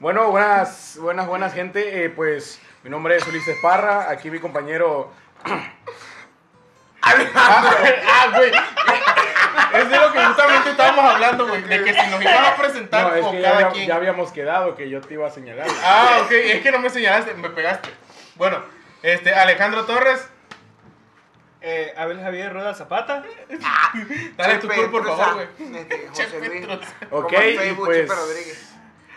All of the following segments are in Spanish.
Bueno, buenas, buenas, buenas gente. Eh, pues mi nombre es Ulises Parra. Aquí mi compañero. ah, güey. Es de lo que justamente estábamos hablando, güey. De que si nos iban a presentar No, es que ya, cada había- quien. ya habíamos quedado que yo te iba a señalar. Ah, ok. Es que no me señalaste, me pegaste. Bueno, este, Alejandro Torres. Eh, Abel Javier Rueda Zapata. Dale tu tour, por favor, güey. Este, José Luis. Ok, y pues- Chepe Rodríguez.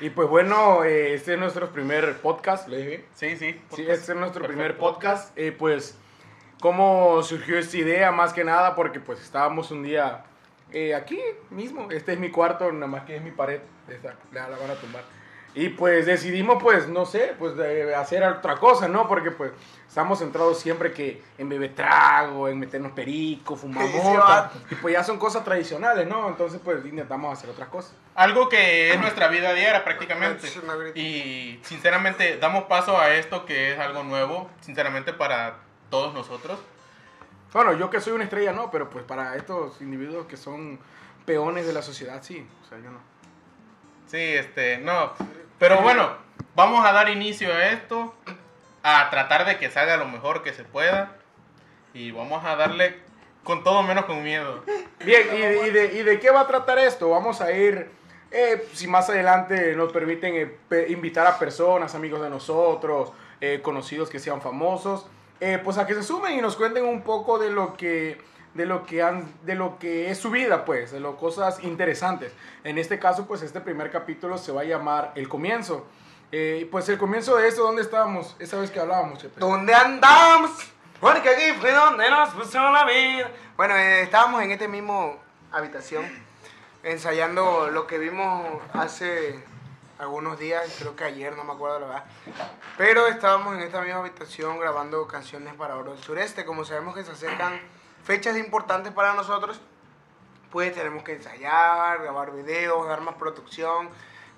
Y pues bueno, eh, este es nuestro primer podcast. ¿Lo dije bien? Sí, sí. Sí, este es nuestro primer podcast. Eh, pues, ¿cómo surgió esta idea? Más que nada porque pues estábamos un día eh, aquí mismo. Este es mi cuarto, nada más que es mi pared. Esta, la, la van a tumbar. Y pues decidimos, pues, no sé, pues de hacer otra cosa, ¿no? Porque pues estamos centrados siempre que en beber trago, en meternos perico, fumar mota. Y pues ya son cosas tradicionales, ¿no? Entonces pues intentamos hacer otras cosas. Algo que es nuestra vida diaria prácticamente. Y sinceramente damos paso a esto que es algo nuevo, sinceramente para todos nosotros. Bueno, yo que soy una estrella, no, pero pues para estos individuos que son peones de la sociedad, sí. O sea, yo no. Sí, este, no. Pero bueno, vamos a dar inicio a esto, a tratar de que salga lo mejor que se pueda. Y vamos a darle con todo menos con miedo. Bien, ¿y, de- y de, y de qué va a tratar esto? Vamos a ir, eh, si más adelante nos permiten eh, pe- invitar a personas, amigos de nosotros, eh, conocidos que sean famosos, eh, pues a que se sumen y nos cuenten un poco de lo que de lo que han de lo que es su vida pues de lo cosas interesantes en este caso pues este primer capítulo se va a llamar el comienzo Eh, pues el comienzo de esto dónde estábamos esa vez que hablábamos Chepe? ¿Dónde andamos? Porque aquí fue donde nos puso la vida. Bueno, eh, estábamos en esta misma habitación ensayando lo que vimos hace algunos días, creo que ayer, no me acuerdo la verdad. Pero estábamos en esta misma habitación grabando canciones para Oro del Sureste. Como sabemos que se acercan fechas importantes para nosotros, pues tenemos que ensayar, grabar videos, dar más producción,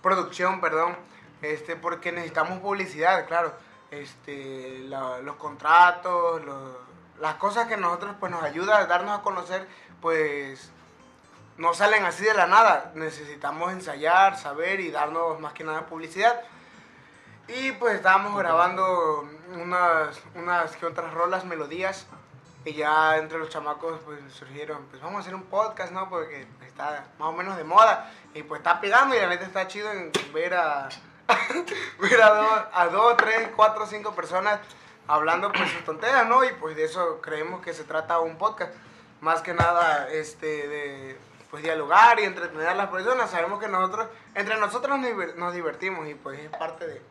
producción, perdón, este, porque necesitamos publicidad, claro, este, los contratos, los- las cosas que nosotros pues nos ayuda a darnos a conocer, pues no salen así de la nada, necesitamos ensayar, saber y darnos más que nada publicidad. Y pues estábamos grabando unas, unas que otras rolas, melodías. Y ya entre los chamacos pues surgieron, pues vamos a hacer un podcast, ¿no? Porque está más o menos de moda. Y pues está pegando y la neta está chido en ver a, ver a dos, a dos, tres, cuatro, cinco personas hablando pues sus tonteras, ¿no? Y pues de eso creemos que se trata un podcast. Más que nada, este, de pues dialogar y entretener a las personas. Sabemos que nosotros, entre nosotros nos nos divertimos y pues es parte de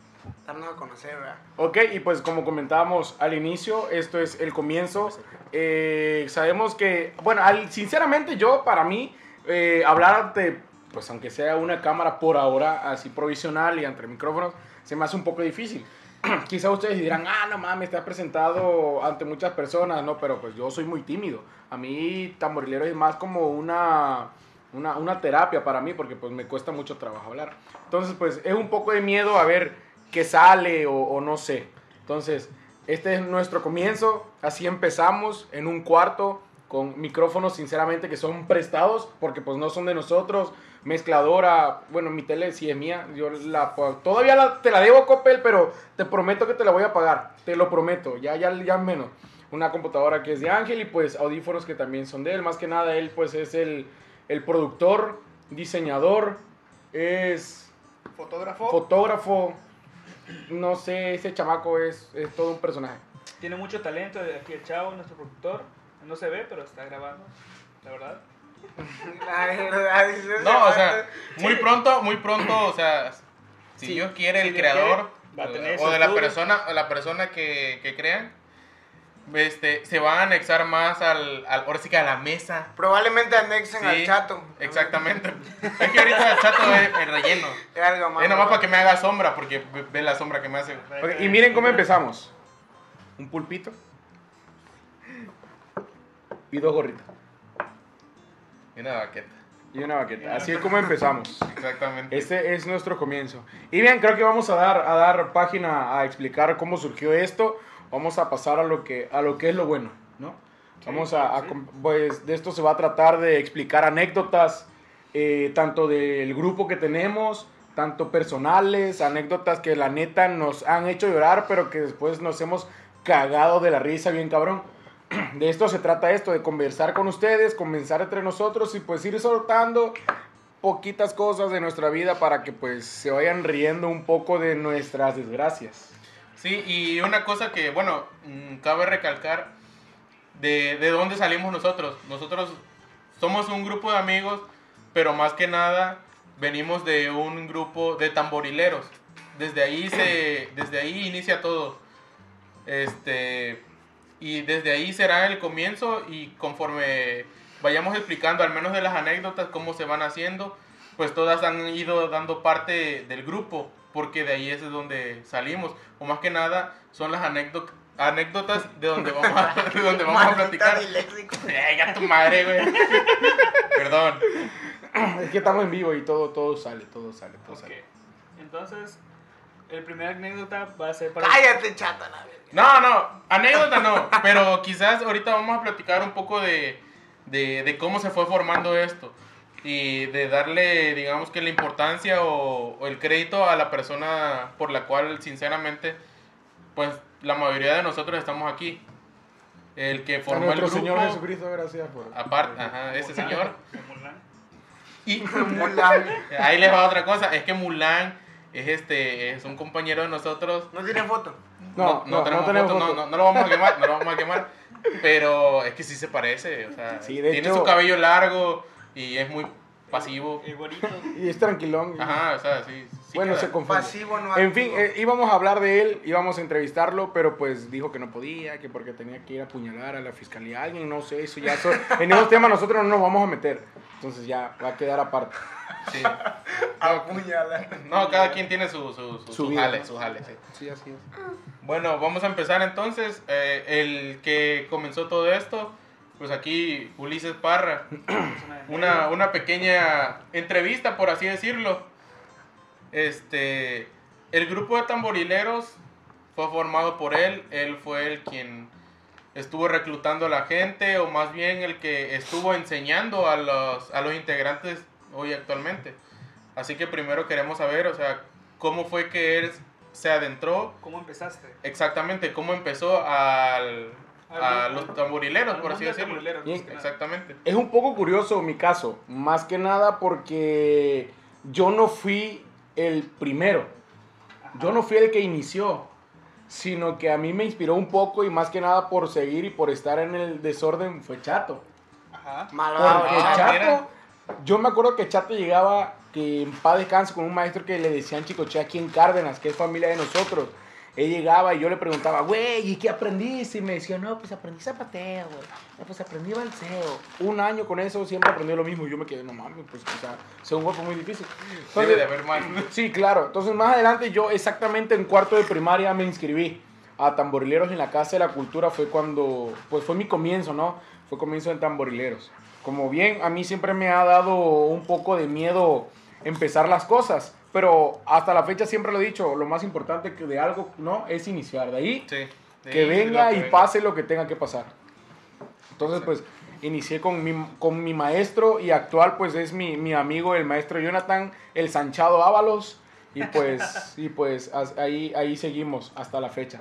darnos a conocer, ¿verdad? Ok, y pues como comentábamos al inicio, esto es el comienzo. Eh, sabemos que, bueno, al- sinceramente yo, para mí, eh, hablar ante, pues aunque sea una cámara por ahora, así provisional y entre micrófonos, se me hace un poco difícil. Quizá ustedes dirán, ah, no mames, te has presentado ante muchas personas, no, pero pues yo soy muy tímido. A mí tamborilero es más como una, una, una terapia para mí, porque pues me cuesta mucho trabajo hablar. Entonces, pues es un poco de miedo a ver qué sale o, o no sé. Entonces, este es nuestro comienzo, así empezamos en un cuarto con micrófonos sinceramente que son prestados porque pues no son de nosotros, mezcladora, bueno, mi tele sí es mía, yo la todavía la- te la debo Coppel, pero te prometo que te la voy a pagar, te lo prometo, ya ya ya menos. Una computadora que es de Ángel y pues audífonos que también son de él, más que nada él pues es el, el productor, diseñador, es Fotógrafo. fotógrafo, no sé, ese chamaco es, es todo un personaje. Tiene mucho talento. Aquí el chavo, nuestro productor. No se ve, pero está grabando. La verdad. La No, o sea, muy pronto, muy pronto, o sea, si Sí, Dios quiere, si el Dios creador quiere, va a tener o su de la persona, o la persona que, que crean, este, se va a anexar más al, al ahora sí que a la mesa. Probablemente anexen Sí, al chato. Exactamente. es que ahorita el chato es el relleno. Es algo más. Es nomás para que me haga sombra, porque ve- la sombra que me hace. Ok, y miren cómo empezamos. Un pulpito. Y dos gorritas. Y una baqueta. Y una baqueta. Así es como empezamos. Exactamente. Este es nuestro comienzo. Y bien, creo que vamos a dar, a dar página a explicar cómo surgió esto. Vamos a pasar a lo que, a lo que es lo bueno, ¿no? Vamos a, sí. pues de esto se va a tratar de explicar anécdotas, eh, tanto del grupo que tenemos tanto personales, anécdotas que la neta nos han hecho llorar, pero que después nos hemos cagado de la risa bien cabrón. De esto se trata esto, de conversar con ustedes, conversar entre nosotros y pues ir soltando poquitas cosas de nuestra vida para que pues se vayan riendo un poco de nuestras desgracias. Sí, y una cosa que, bueno, mm, cabe recalcar de, de dónde salimos nosotros. Nosotros somos un grupo de amigos, pero más que nada venimos de un grupo de tamborileros. Desde ahí se, desde ahí inicia todo. Este, y desde ahí será el comienzo y conforme vayamos explicando al menos de las anécdotas cómo se van haciendo, pues todas han ido dando parte del grupo, porque de ahí es de donde salimos, o más que nada son las anécdotas anécdotas de donde vamos a, de donde vamos a platicar. Ya tu madre, güey. Perdón. Es que estamos en vivo y todo, todo sale, todo sale, todo sale. Entonces, el primer anécdota va a ser para. Cállate, chata, la verga. No, no, anécdota no, pero quizás ahorita vamos a platicar un poco de, de, de cómo se fue formando esto y de darle, digamos que la importancia o, o el crédito a la persona por la cual, sinceramente, pues la mayoría de nosotros estamos aquí. El que formó el nuestro grupo, Señor Jesucristo, gracias por... aparte, ajá, ese señor. Mulan. Y Mulan. ahí les va otra cosa, es que Mulan es este es un compañero de nosotros No tiene foto. No, no, no tenemos tenemos foto, foto. No, no, no lo vamos a quemar, no lo vamos a quemar. Pero es que sí se parece, o sea, Sí, de tiene hecho- su cabello largo y es muy pasivo. Igualito. Y es tranquilón. Ajá, o sea, sí. sí bueno, queda. se confunde. Pasivo no En fin, eh, íbamos a hablar de él, íbamos a entrevistarlo, pero pues dijo que no podía, que porque tenía que ir a apuñalar a la fiscalía a alguien, no sé, eso ya, eso- en esos temas nosotros no nos vamos a meter, entonces ya va a quedar aparte. Sí. Apuñala. No, cada quien tiene su, su, su, Su su vida, jale, ¿no? su jale, sí. Sí, así es. Bueno, vamos a empezar entonces. Eh, el que comenzó todo esto, pues aquí Ulises Parra. una, una pequeña entrevista, por así decirlo. Este, el grupo de tamborileros fue formado por él. Él fue el quien estuvo reclutando a la gente, o más bien el que estuvo enseñando a los, a los integrantes hoy actualmente. Así que primero queremos saber, o sea, cómo fue que él se adentró, ¿Cómo empezaste? exactamente cómo empezó al, a los tamborileros, por así decirlo. Exactamente. Es un poco curioso mi caso, más que nada porque yo no fui el primero, Ajá. yo no fui el que inició, sino que a mí me inspiró un poco y más que nada por seguir y por estar en el desorden fue Chato. Ajá. Malvado. Porque Ah, Chato, mira. yo me acuerdo que Chato llegaba, que en paz descanse con un maestro que le decían Chicoche aquí en Cárdenas, que es familia de nosotros. Él llegaba y yo le preguntaba, güey, ¿y qué aprendiste? Y me decía, no, pues aprendí zapateo, güey. No, pues aprendí balseo. Un año con eso siempre aprendí lo mismo. Y yo me quedé, no mames, pues, o sea, un golpe muy difícil. Debe Entonces, de haber más. Sí, claro. Entonces, más adelante, yo exactamente en cuarto de primaria me inscribí a Tamborileros en la Casa de la Cultura. Fue cuando, pues fue mi comienzo, ¿no? Fue comienzo en Tamborileros. Como bien, a mí siempre me ha dado un poco de miedo empezar las cosas. Pero hasta la fecha siempre lo he dicho, lo más importante que de algo, ¿no? Es iniciar. De ahí, Sí. Que venga que y venga. pase lo que tenga que pasar. Entonces, pues, inicié con mi, con mi maestro y actual, pues, es mi, mi amigo, el maestro Jonathan, el Sanchado Ábalos. Y pues, y pues ahí, ahí seguimos hasta la fecha.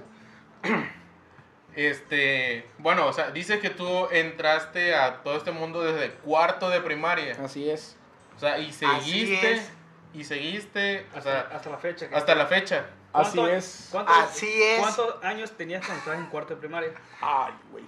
Este, bueno, o sea, dices que tú entraste a todo este mundo desde cuarto de primaria. Así es. O sea, y seguiste, es. Y seguiste, o Hasta, sea, hasta la fecha. que- hasta la fecha. Así ¿Cuánto- es. ¿cuántos, Así es. ¿Cuántos años tenías cuando estabas en cuarto de primaria? Ay, güey.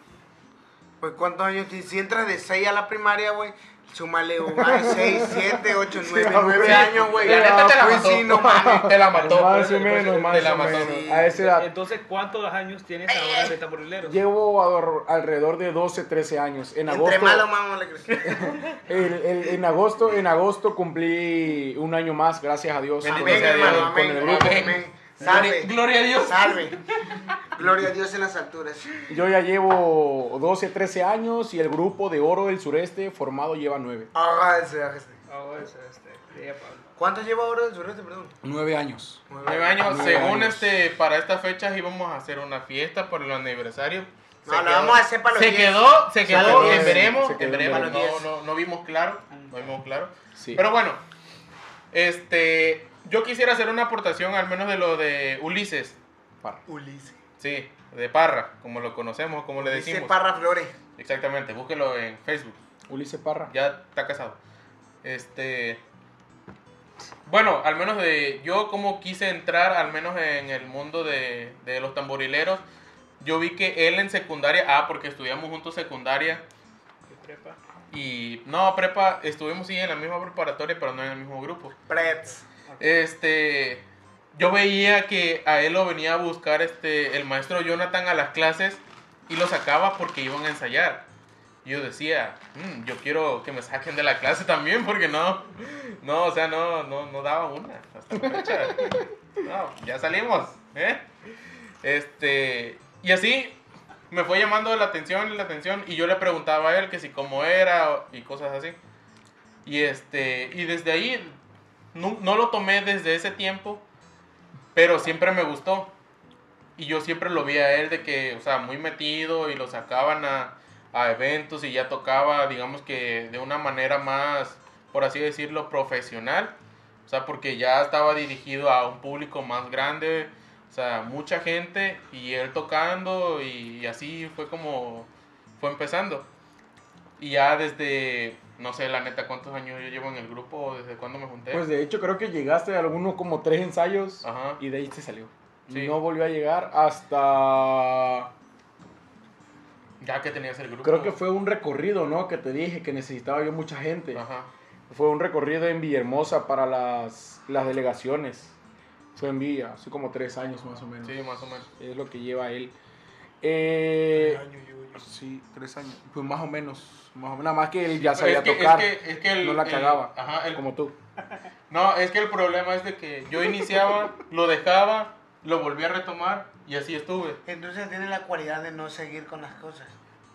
Pues cuántos años tienes? Si entras de 6 a la primaria, güey, súmale un más 6, 7, 8, 9, Sí, 9 sí. años, güey. La neta te la Pues mató. sí, no. Te la mató. Más o menos, más te la o mató. menos. A esa edad. Entonces, ¿cuántos años tienes ahora de tamborileros? Llevo ador- alrededor de 12, 13 años. En Entre agosto, malo, mamá, le crecí. el- el- en agosto, en agosto cumplí un año más, gracias a Dios. Bendito Amén, sea Dios. hermano, con el amén. grupo. Amén. Salve. Gloria a Dios. Salve. Gloria a Dios en las alturas. Yo ya llevo 12, 13 años y el grupo de Oro del Sureste formado lleva 9. Hágase, hágase. Ah, eso, este. ¿Cuánto lleva ahora el sureste, perdón? 9 años. Nueve años. Nueve Según años. este, para estas fechas íbamos a hacer una fiesta por el aniversario. No, Se la quedó- vamos a hacer para los Se 10. quedó, se quedó, en 10. veremos, Se quedó en en veremos. veremos. No, no, no vimos claro, no vimos claro. Sí. Pero bueno, este, yo quisiera hacer una aportación al menos de lo de Ulises. Parra. Ulises. Sí, de Parra, como lo conocemos, como le Ulises decimos. Parra Flores. Exactamente, búsquelo en Facebook. Ulises Parra. Ya está casado. Este. Bueno, al menos de. Yo, como quise entrar, al menos en el mundo de, de los tamborileros, yo vi que él en secundaria. Ah, porque estudiamos juntos secundaria. de prepa. Y. No, prepa. Estuvimos sí en la misma preparatoria, pero no en el mismo grupo. Prets. Este. Yo veía que a él lo venía a buscar este, el maestro Jonathan a las clases y lo sacaba porque iban a ensayar. Y yo decía, "Mm, yo quiero que me saquen de la clase también porque no, no, o sea, no, no, no daba una hasta la fecha. No, ya salimos, ¿eh? Este, y así me fue llamando la atención y la atención y yo le preguntaba a él que si cómo era y cosas así. Y este, y desde ahí no, no lo tomé desde ese tiempo, pero siempre me gustó. Y yo siempre lo vi a él de que, o sea, muy metido y lo sacaban a, a eventos y ya tocaba, digamos que de una manera más, por así decirlo, profesional. O sea, porque ya estaba dirigido a un público más grande, o sea, mucha gente y él tocando y, así fue como fue empezando. Y ya desde, no sé, la neta, cuántos años yo llevo en el grupo, desde cuándo me junté. Pues de hecho creo que llegaste a algunos como tres ensayos Ajá. y de ahí se salió. Sí. No volvió a llegar hasta... Ya que tenías el grupo. Creo que fue un recorrido, ¿no? Que te dije que necesitaba yo mucha gente. Ajá. Fue un recorrido en Villahermosa para las, las delegaciones. Fue en Villa, hace como tres años más o menos. Sí, más o menos. Es lo que lleva él. Eh, Año, yo, yo. Sí, tres años. Pues más o menos. Más o menos. Nada más que él ya sabía es que, tocar. Es que, es que el, no la el- cagaba. ajá, el- Como tú. No, es que el problema es de que yo iniciaba, lo dejaba, lo volví a retomar y así estuve. Entonces tiene la cualidad de no seguir con las cosas.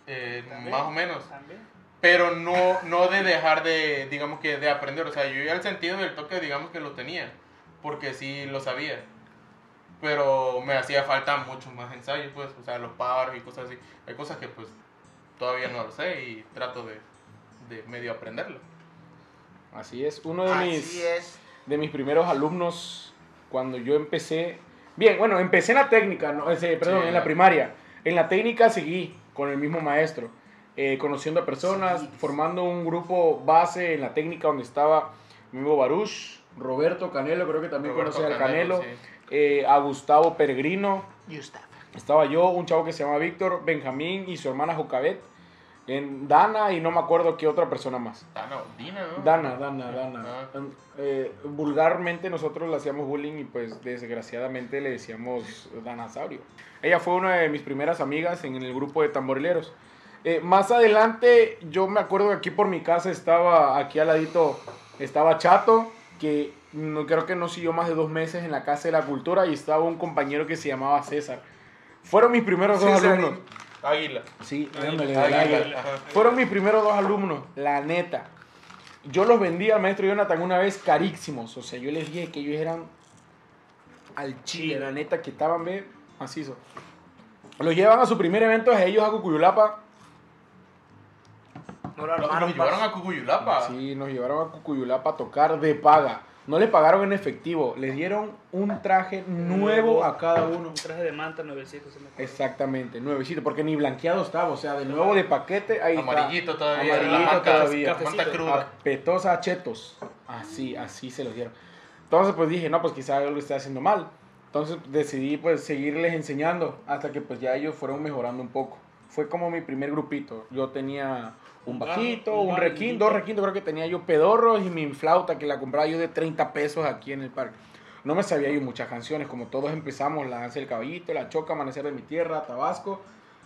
eh, más o menos. También. Pero no, no de dejar de, digamos que, de aprender. O sea, yo ya el sentido del toque, digamos que lo tenía. Porque sí lo sabía. Pero me hacía falta mucho más ensayo, pues. O sea, los paros y cosas así. Hay cosas que, pues, todavía no lo sé y trato de, de medio aprenderlo. Así es. Uno de Así mis, es. de mis primeros alumnos, cuando yo empecé. Bien, bueno, empecé en la técnica, no, Ese, perdón, Sí, en la la- primaria. En la técnica seguí con el mismo maestro, eh, conociendo a personas, Sí. formando un grupo base en la técnica donde estaba mi amigo Baruch, Roberto Canelo, creo que también Roberto conocí al Canelo, Canelo, sí. Eh, a Gustavo Peregrino, Gustav. estaba yo, un chavo que se llama Víctor, Benjamín y su hermana Jocabet, en Dana y no me acuerdo qué otra persona más. Dana, Dina, ¿no? Dana, Dana, Dana. Ah. Eh, vulgarmente nosotros le hacíamos bullying y pues desgraciadamente le decíamos Danasaurio. Ella fue una de mis primeras amigas en el grupo de tamborileros. Eh, más adelante yo me acuerdo que aquí por mi casa estaba, aquí al ladito, estaba Chato, que no, creo que no siguió más de dos meses en la Casa de la Cultura y estaba un compañero que se llamaba César. Fueron mis primeros dos César. alumnos. Águila. Sí, Águila, águila, águila. Fueron mis primeros dos alumnos, la neta. Yo los vendí al maestro Jonathan una vez carísimos. O sea, yo les dije que ellos eran al chile, la neta, que estaban bien macizos. Los llevan a su primer evento a ellos a Cucuyulapa. No Nos llevaron a Cucuyulapa. Sí, nos llevaron a Cucuyulapa a tocar de paga. No le pagaron en efectivo, les dieron un traje nuevo a cada uno. Un traje de manta nuevecito. se me acuerdo. Exactamente, nuevecito, porque ni blanqueado estaba, o sea, de nuevo de paquete, ahí está. Amarillito todavía. Amarillito la manta, todavía. Manta cruda. Apetosa a chetos. Así, así se los dieron. Entonces, pues dije, no, pues quizá algo estoy haciendo mal. Entonces decidí pues seguirles enseñando hasta que pues ya ellos fueron mejorando un poco. Fue como mi primer grupito. Yo tenía un bajito, un un requín, dos requintos, creo que tenía yo pedorros y mi flauta que la compraba yo de 30 pesos aquí en el parque. No me sabía yo muchas canciones, como todos empezamos, La Danza del Caballito, La Choca, Amanecer de mi Tierra, Tabasco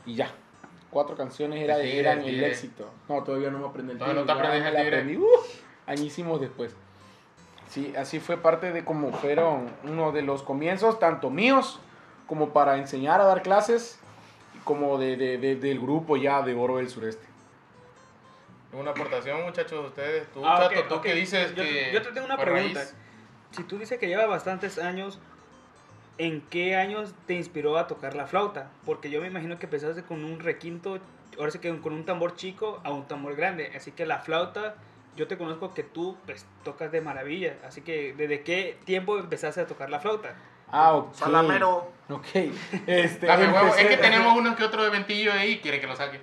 y ya. Cuatro canciones era, eran el el éxito. No, todavía no me aprendí el Todavía no te aprendes el aprendí, uh, añísimos después. Sí, así fue parte de cómo fueron uno de los comienzos, tanto míos como para enseñar a dar clases, como de, de- de- del grupo ya de Oro del Sureste. Una aportación, muchachos, ustedes. Tú, Ah, Chato, tú que dices yo, que. Yo te tengo una pregunta. raíz. Si tú dices que lleva bastantes años, ¿en qué años te inspiró a tocar la flauta? Porque yo me imagino que empezaste con un requinto, ahora sí que con un tambor chico a un tambor grande. Así que la flauta yo te conozco que tú pues, tocas de maravilla. Así que, ¿desde qué tiempo empezaste a tocar la flauta? Ah, ok. Salamero. Ok. Este, Dame huevo. Es que tenemos uno que otro eventillo ahí, quiere que lo saque.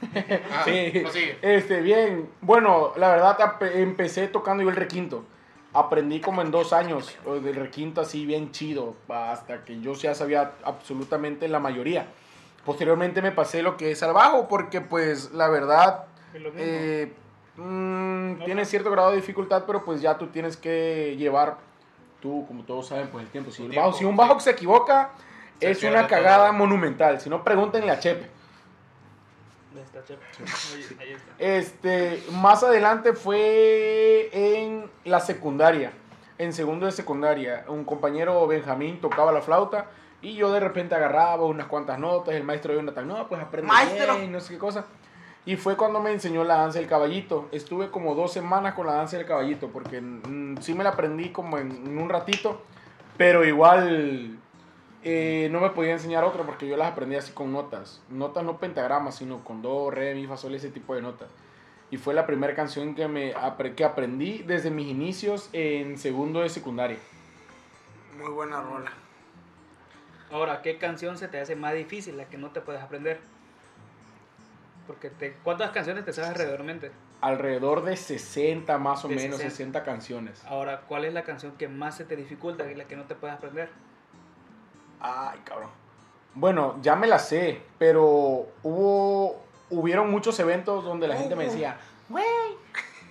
Ah, Sí. prosigue. Este, bien. Bueno, la verdad empecé tocando yo el requinto. Aprendí como en dos años del requinto así bien chido, hasta que yo ya sabía absolutamente la mayoría. Posteriormente me pasé lo que es al bajo, porque pues la verdad lo eh, mm, No, tiene no. cierto grado de dificultad, pero pues ya tú tienes que llevar, tú como todos saben, pues el tiempo. Si, el tiempo, bajo, si un sí. bajo se equivoca, Se es una cagada todo. monumental. Si no, pregúntenle a Chepe. ¿Dónde está, Chepe? Ahí, ahí está. Este, más adelante fue en la secundaria, en segundo de secundaria. Un compañero Benjamín tocaba la flauta y yo de repente agarraba unas cuantas notas. El maestro Jonathan, no, pues aprende Maestro. bien, no sé qué cosa. Y fue cuando me enseñó la danza del caballito. Estuve como dos semanas con la danza del caballito porque mm, sí me la aprendí como en, en un ratito, pero igual eh, no me podía enseñar otra porque yo las aprendí así con notas. Notas no pentagramas, sino con do, re, mi, fa, sol, ese tipo de notas. Y fue la primera canción que, me, que aprendí desde mis inicios en segundo de secundaria. Muy buena rola. Ahora, ¿qué canción se te hace más difícil, la que no te puedes aprender? Porque te, ¿cuántas canciones te sabes alrededormente? Alrededor de 60 más o De menos, 60. 60 canciones. Ahora, ¿cuál es la canción que más se te dificulta y la que no te puedes aprender? Ay, cabrón. Bueno, ya me la sé, pero hubo, hubieron muchos eventos donde la gente me decía, güey,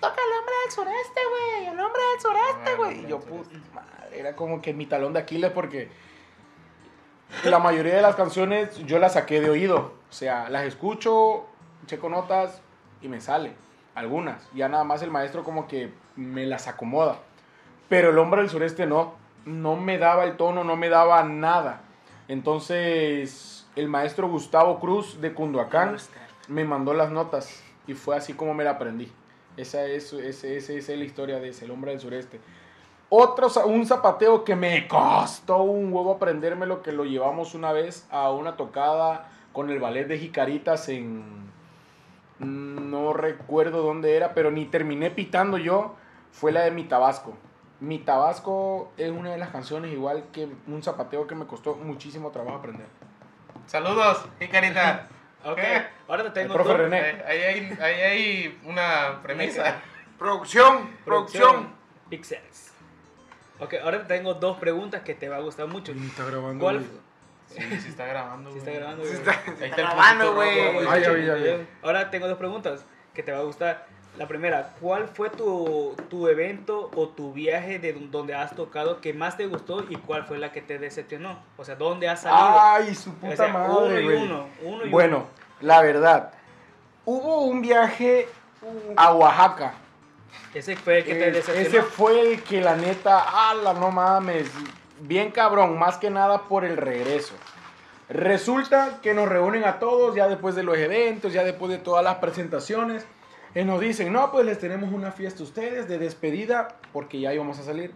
toca el hombre del sureste, güey, el hombre del sureste, Ah, güey. Y yo, puta madre, era como que mi talón de Aquiles porque la mayoría de las canciones yo las saqué de oído. O sea, las escucho, checo notas y me sale. Algunas. Ya nada más el maestro como que me las acomoda. Pero el hombre del sureste no. No me daba el tono, no me daba nada. Entonces, el maestro Gustavo Cruz de Cunduacán me mandó las notas y fue así como me la aprendí. Esa es, ese- ese- esa es la historia de ese, el hombre del sureste. Otro, un zapateo que me costó un huevo aprendérmelo, que lo llevamos una vez a una tocada con el ballet de Jicaritas en... No recuerdo dónde era, pero ni terminé pitando yo, fue la de Mi Tabasco. Mi Tabasco es una de las canciones igual que un zapateo que me costó muchísimo trabajo aprender. Saludos, Jicarita. Ok, ¿Qué? ahora te tengo El profe dos- René. Eh, Ahí hay, ahí hay una premisa. Producción, producción. Pixels. Ok, ahora te tengo dos preguntas que te va a gustar mucho. Está grabando. ¿Cuál? Sí, sí está grabando. Sí güey. está grabando. Güey. está, Ahí se está está el grabando, güey. Ay, ya vi, ya vi. Ahora tengo dos preguntas que te va a gustar. La primera, ¿cuál fue tu, tu evento o tu viaje de donde has tocado que más te gustó y cuál fue la que te decepcionó? O sea, ¿dónde has salido? Ay, su O puta sea, madre, uno y uno, uno y Bueno, la verdad, hubo un viaje a Oaxaca. Ese fue el que te decepcionó. ese fue el que la neta, ala, no mames, bien cabrón, más que nada por el regreso. Resulta que nos reúnen a todos ya después de los eventos, ya después de todas las presentaciones. Y nos dicen, no, pues les tenemos una fiesta a ustedes de despedida porque ya íbamos a salir.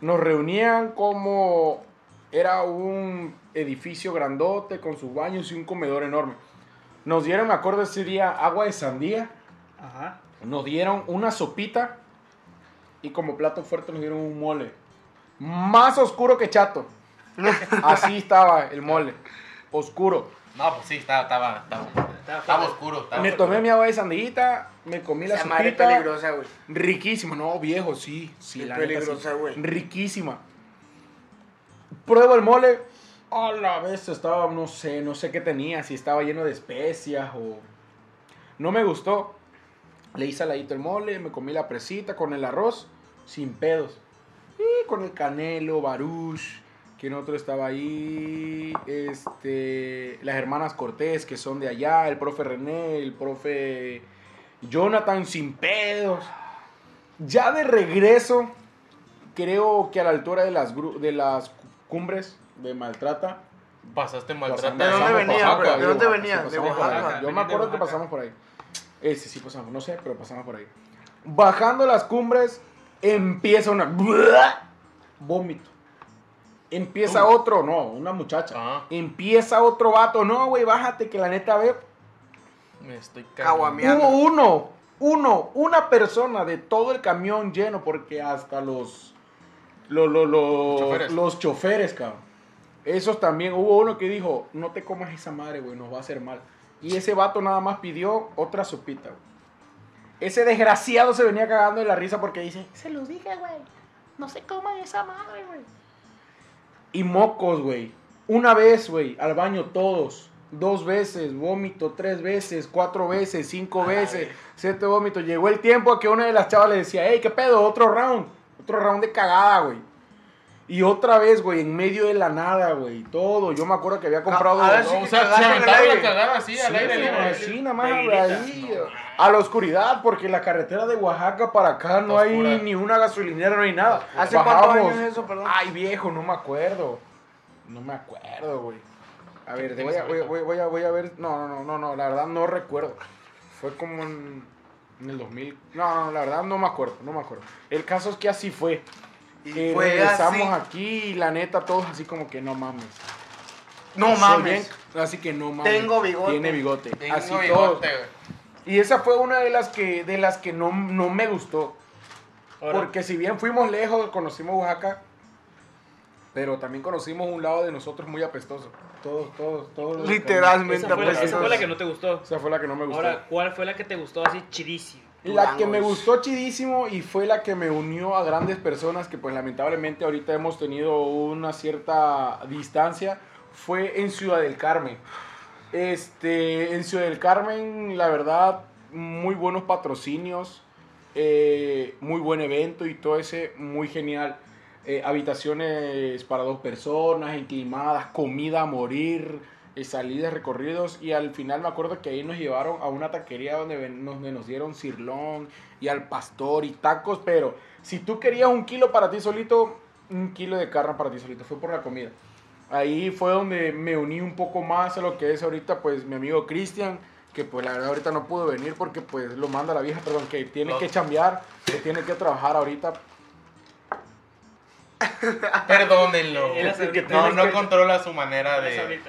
Nos reunían como era un edificio grandote con sus baños y un comedor enorme. Nos dieron, me acuerdo ese día, agua de sandía. Ajá. Nos dieron una sopita y como plato fuerte nos dieron un mole. Más oscuro que chato. Así estaba el mole. Oscuro. No, pues sí, estaba, estaba, estaba, oscuro. Estaba Me tomé mi agua de sandillita, me comí la madre es sopita. peligrosa, güey. Riquísima. No, viejo, sí. Sí, Es la peligrosa, güey. Riquísima. Pruebo el mole. A la vez estaba, no sé, no sé qué tenía, si estaba lleno de especias o... No me gustó. Le hice aladito el mole, me comí la presita con el arroz, sin pedos. Y con el canelo, baruch, quien otro estaba ahí, este, las hermanas Cortés, que son de allá, el profe René, el profe Jonathan, sin pedos. Ya de regreso, creo que a la altura de las, gru- de las cumbres de Maltrata. Pasaste maltrato. ¿De dónde venía, Oaxaca, ¿De dónde venía? De. Oaxaca. Yo me acuerdo que pasamos por ahí. Ese sí pasamos, no sé, pero pasamos por ahí. Bajando las cumbres, empieza una... Vómito. Empieza otro, no, una muchacha. Ah. Empieza otro vato, no, güey, bájate que la neta ve. Me estoy cagando. Hubo uno Uno, una persona de todo el camión lleno, porque hasta los, los, los, los, Choferes. los choferes, cabrón. Esos también, hubo uno que dijo, no te comas esa madre, güey, nos va a hacer mal. Y ese vato nada más pidió otra sopita, güey. Ese desgraciado se venía cagando de la risa porque dice, se los dije, güey, no se coman esa madre, güey. Y mocos, güey. Una vez, güey, al baño todos. Dos veces, vómito, tres veces, cuatro veces, cinco veces, siete vómitos. Llegó el tiempo a que una de las chavas le decía, hey, ¿qué pedo? Otro round. Otro round de cagada, güey. Y otra vez, güey, en medio de la nada, güey. Todo. Yo me acuerdo que había comprado... a ver No, si- o sea, se aventaron la aire. cagada así al Sí, aire sí, libre. así, nada más, Negrita. ahí, a la oscuridad, porque la carretera de Oaxaca para acá no hay ni una gasolinera, no hay nada. ¿Hace cuántos años es eso, perdón? Ay, viejo, no me acuerdo. No me acuerdo, güey. A ver, ¿Qué voy a, voy, voy, voy a, voy a ver. No, no, no, no, no, la verdad no recuerdo. Fue como en, en el 2000. No, no, la verdad no me acuerdo, no me acuerdo. El caso es que así fue. Y Que fue regresamos así. aquí y la neta, todos así como que no mames. No Soy mames. bien- así que no mames. Tengo bigote. Tiene bigote. Tengo así bigote, todos. Y esa fue una de las que, de las que no, no me gustó. Ahora, Porque si bien fuimos lejos, conocimos Oaxaca, pero también conocimos un lado de nosotros muy apestoso. Todos, todos, todos. los Literalmente esa fue, la, esa fue la que no te gustó. Esa fue la que no me gustó. Ahora, ¿cuál fue la que te gustó así chidísimo? La que me gustó chidísimo y fue la que me unió a grandes personas que pues lamentablemente ahorita hemos tenido una cierta distancia fue en Ciudad del Carmen. Este, en Ciudad del Carmen, la verdad, muy buenos patrocinios, eh, muy buen evento y todo ese, muy genial. Eh, habitaciones para dos personas, inclimadas, comida a morir, eh, salidas, recorridos. Y al final me acuerdo que ahí nos llevaron a una taquería donde, nos, donde nos dieron cirlón y al pastor y tacos. Pero si tú querías un kilo para ti solito, un kilo de carne para ti solito. Fue por la comida. Ahí fue donde me uní un poco más a lo que es ahorita pues mi amigo Cristian, que pues la verdad ahorita no pudo venir porque pues lo manda la vieja, perdón, que tiene No. que chambear, que tiene que trabajar ahorita. Perdónenlo. No, no que- controla su manera de,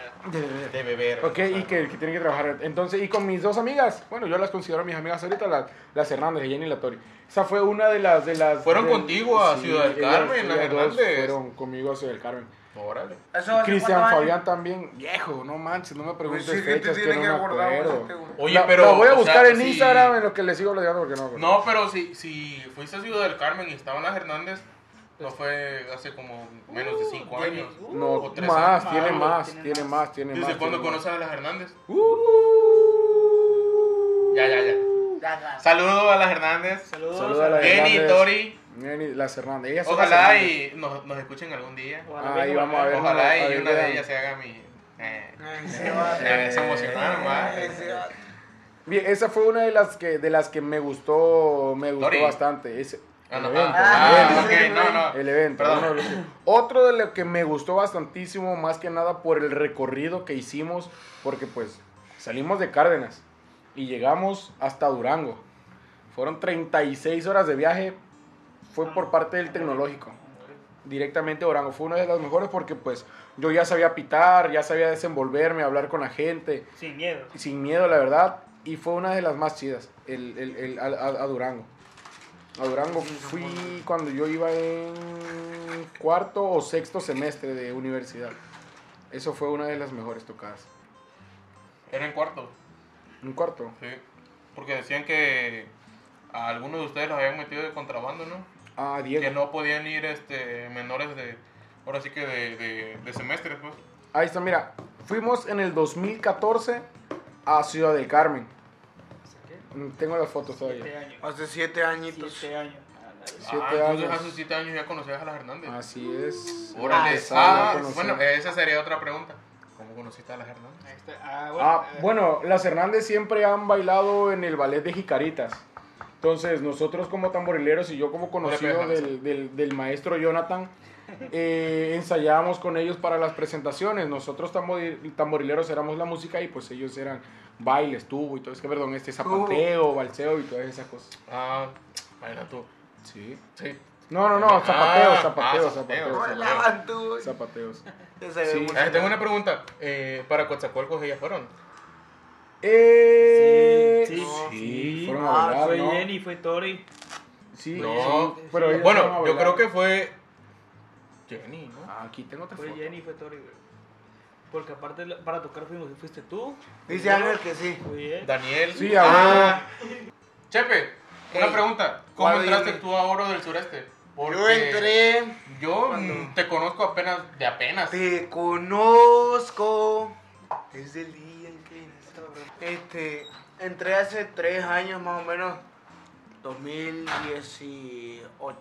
de beber. Ok, y que, que tiene que trabajar. Entonces, y con mis dos amigas, bueno, yo las considero mis amigas ahorita, las, las Hernández, Jenny y la Tori. Esa fue una de las... De las ¿Fueron de- contigo a Ciudad del Carmen, las Hernández? Fueron conmigo a Ciudad del Carmen. Órale. Cristian? Fabián también, viejo, no manches, no me Pues preguntes sí, que te fechas que no que acuerdo. Oye, La- pero. la voy a o buscar sea, en si- Instagram en lo que le sigo platicando porque no. No, pero si, si fuiste a Ciudad del Carmen y estaban las Hernández, no fue hace como menos de 5 Uh, años. No, o tres más, años. tiene más, tiene tiene más. más, tiene más. ¿Desde cuándo conoces a las Hernández? Uh. Ya, ya, ya. Saludos a las Hernández. Saludos. A la Jenny, Hernández. Tori. Jenny, las Hernández. Ellas son las Ojalá Hernández. y nos, nos escuchen algún día. Ojalá Ahí vamos a ver. Ojalá a y ver, una de ellas se haga mi. Eh, Ay, se va. eh, se emocionaron, va. Bien, esa fue una de las que de las que me gustó, me gustó Tori. bastante. Ese, Ah, el no, evento, ah, el evento. ok, no, no. El evento. Perdón. uno de los que- Otro de lo que me gustó bastantísimo, más que nada por el recorrido que hicimos, porque pues salimos de Cárdenas y llegamos hasta Durango. Fueron 36 horas de viaje, fue por parte del tecnológico, directamente a Durango. Fue una de las mejores porque pues yo ya sabía pitar, ya sabía desenvolverme, hablar con la gente, Sin miedo. sin miedo, la verdad. Y fue una de las más chidas, el, el- el- a, a- a Durango. A Durango fui cuando yo iba en cuarto o sexto semestre de universidad. Eso fue una de las mejores tocadas. Era en cuarto. Un cuarto. Sí. Porque decían que a algunos de ustedes los habían metido de contrabando, ¿no? Ah, Diego. Que no podían ir este, menores de. Ahora sí que de, de, de semestres, pues. Ahí está, mira. Fuimos en el 2014 a Ciudad del Carmen. Tengo las fotos todavía. Siete años. Hace siete añitos. Siete años. Siete ah, entonces años. hace siete años ya conocías a las Hernández. Así es. Órale. Ah, conocer. bueno, esa sería otra pregunta. ¿Cómo conociste a las Hernández? Ah, bueno. Ah, eh, bueno, las Hernández siempre han bailado en el ballet de Jicaritas. Entonces, nosotros como tamborileros y yo como conocido del, del- del maestro Jonathan, eh, ensayábamos con ellos para las presentaciones. Nosotros tambori- tamborileros éramos la música y pues ellos eran bailes, tubo y todo, es que perdón, este zapateo, balseo y todas esas cosas. Ah, baila tú. Sí. Sí. No, no, no, zapateos, Ah, zapateos, ah, zapateo. zapateos, zapateos. Sí. Ah, tengo una pregunta. Eh, ¿Para Coatzacoalcos ellas fueron? Eh, Sí, sí, sí. fueron a Ah, bailar, Fue ¿no? Jenny, fue Tori. Sí, No, sí, pero bueno, yo creo que fue Jenny, ¿no? Ah, aquí tengo otra Fue foto. Jenny, fue Tori, güey. Porque aparte para tocar fuimos, fuiste tú. Dice Ángel que sí. Él. Daniel. Sí, a ah, Chepe, una Ey, pregunta. ¿Cómo ¿cuál entraste tú a Oro del Sureste? Porque Yo entré, Yo cuando- te conozco apenas de apenas. te conozco desde el día en que. Este, entré hace tres años más o menos, 2018.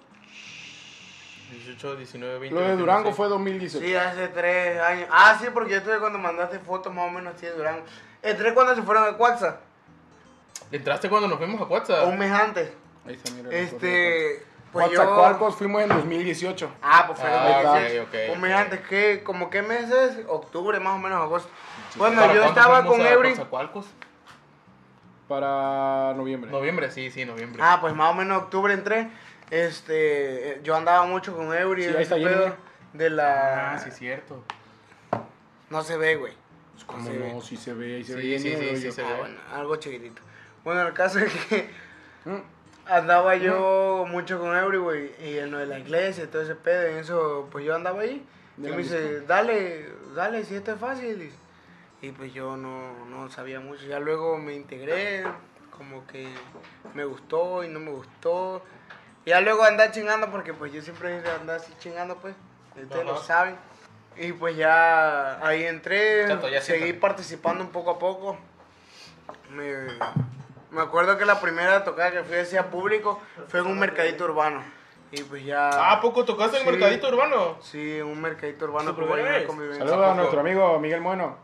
18, 19, 20. Lo de 21, Durango fue 2018. Sí, hace tres años. Ah, sí, porque yo estuve cuando mandaste fotos más o menos así de Durango. Entré cuando se fueron a Cuaxa, ¿Entraste cuando nos fuimos a WhatsApp? un mes antes. Ahí está, mira. Este, pues yo... Coatzacoalcos fuimos en 2018. Ah, pues fue Ah, 2018. ok, ok, Un mes ok. antes, ¿qué? ¿Como qué meses? Octubre, más o menos, agosto. Bueno, ¿Para yo estaba con. Coatzacoalcos? Para noviembre. Noviembre, sí, sí, noviembre. Ah, pues más o menos octubre entré. Este, yo andaba mucho con Eury. Sí, ahí está Jenny. De la... Ah, sí, cierto. No se ve, güey. ¿Cómo Sí. no? Sí se ve, ahí se Sí, ve. bien, sí, sí, sí se ve. bueno, algo chiquitito. Bueno, el caso es que Mm. andaba yo mucho con Eury, güey. Y en lo de la iglesia y todo ese pedo. Y eso, pues yo andaba ahí. Y ¿De la me dice, dale, dale, si esto es fácil. Y, y pues yo no, no sabía mucho. Ya luego me integré, como que me gustó y no me gustó. Y ya luego andar chingando, porque pues yo siempre andaba así chingando, pues. Ustedes lo saben. Y pues ya ahí entré, Chato, ya seguí participando un poco a poco. Me, me acuerdo que la primera tocada que fui hacia público fue en un mercadito urbano. Y pues ya... Ah, ¿a poco tocaste en Sí. Mercadito Urbano? Sí, en un mercadito urbano. Saludos a nuestro amigo Miguel Bueno.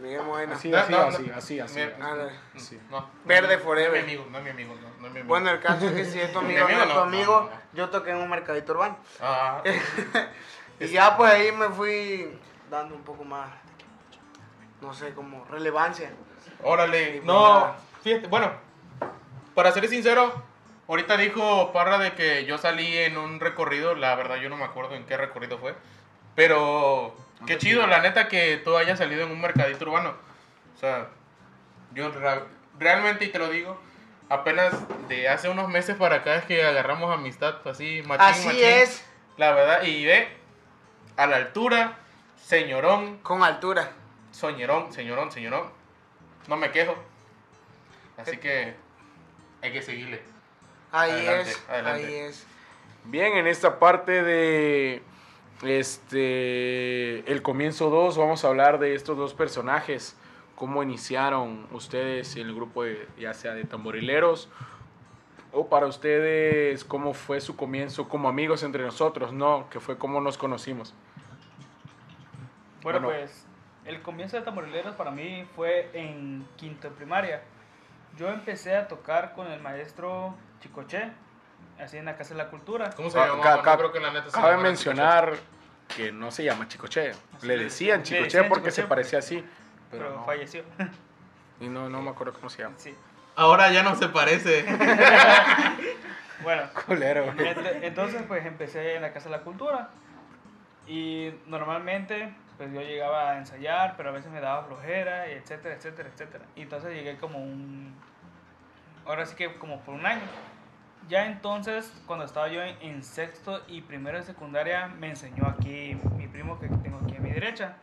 Miguel Moreno. Así, así, así, así, así. No. Verde forever. es mi amigo, no es mi amigo, no, no es mi amigo. Bueno, el caso es que si es tu Mi amigo, no amigo es tu amigo, no, no. yo toqué en un mercadito urbano. Ah, Y ya pues ahí me fui dando un poco más, no sé, como relevancia. órale. No, fíjate, bueno, para ser sincero, ahorita dijo Parra de que yo salí en un recorrido, la verdad yo no me acuerdo en qué recorrido fue, pero qué chido, la neta que tú hayas salido en un mercadito urbano. O sea, yo realmente, y te lo digo, apenas de hace unos meses para acá es que agarramos amistad así, machín, Así machín. es, La verdad, y ve, a la altura, señorón, con altura. soñerón, señorón, señorón. No me quejo. Así que hay que seguirle. Ahí Adelante, es, adelante. ahí es. Bien, en esta parte de este el comienzo 2 vamos a hablar de estos dos personajes, cómo iniciaron ustedes el grupo de, ya sea de tamborileros o para ustedes cómo fue su comienzo como amigos entre nosotros, ¿no? Que fue cómo nos conocimos. Bueno, Bueno. pues el comienzo de Tamborileros para mí fue en quinto de primaria. Yo empecé a tocar con el maestro Chicoche, así en la Casa de la Cultura. ¿Cómo se Ca- llama? ca- No creo que la neta se Cabe llamara mencionar que no se llama Chicoche, Así le le- decían Chicoche decían porque Chicoche se parecía así, Pero, pero no, falleció. y no, no me acuerdo cómo se llama. sí. Ahora ya no se parece. Bueno, Culero, güey. ent- entonces pues empecé en la Casa de la Cultura. Y normalmente pues yo llegaba a ensayar, pero a veces me daba flojera, y etcétera, etcétera, etcétera. Y entonces llegué como un... Ahora sí que como por un año. Ya entonces, cuando estaba yo en, en sexto y primero de secundaria, me enseñó aquí mi primo que tengo aquí a mi derecha.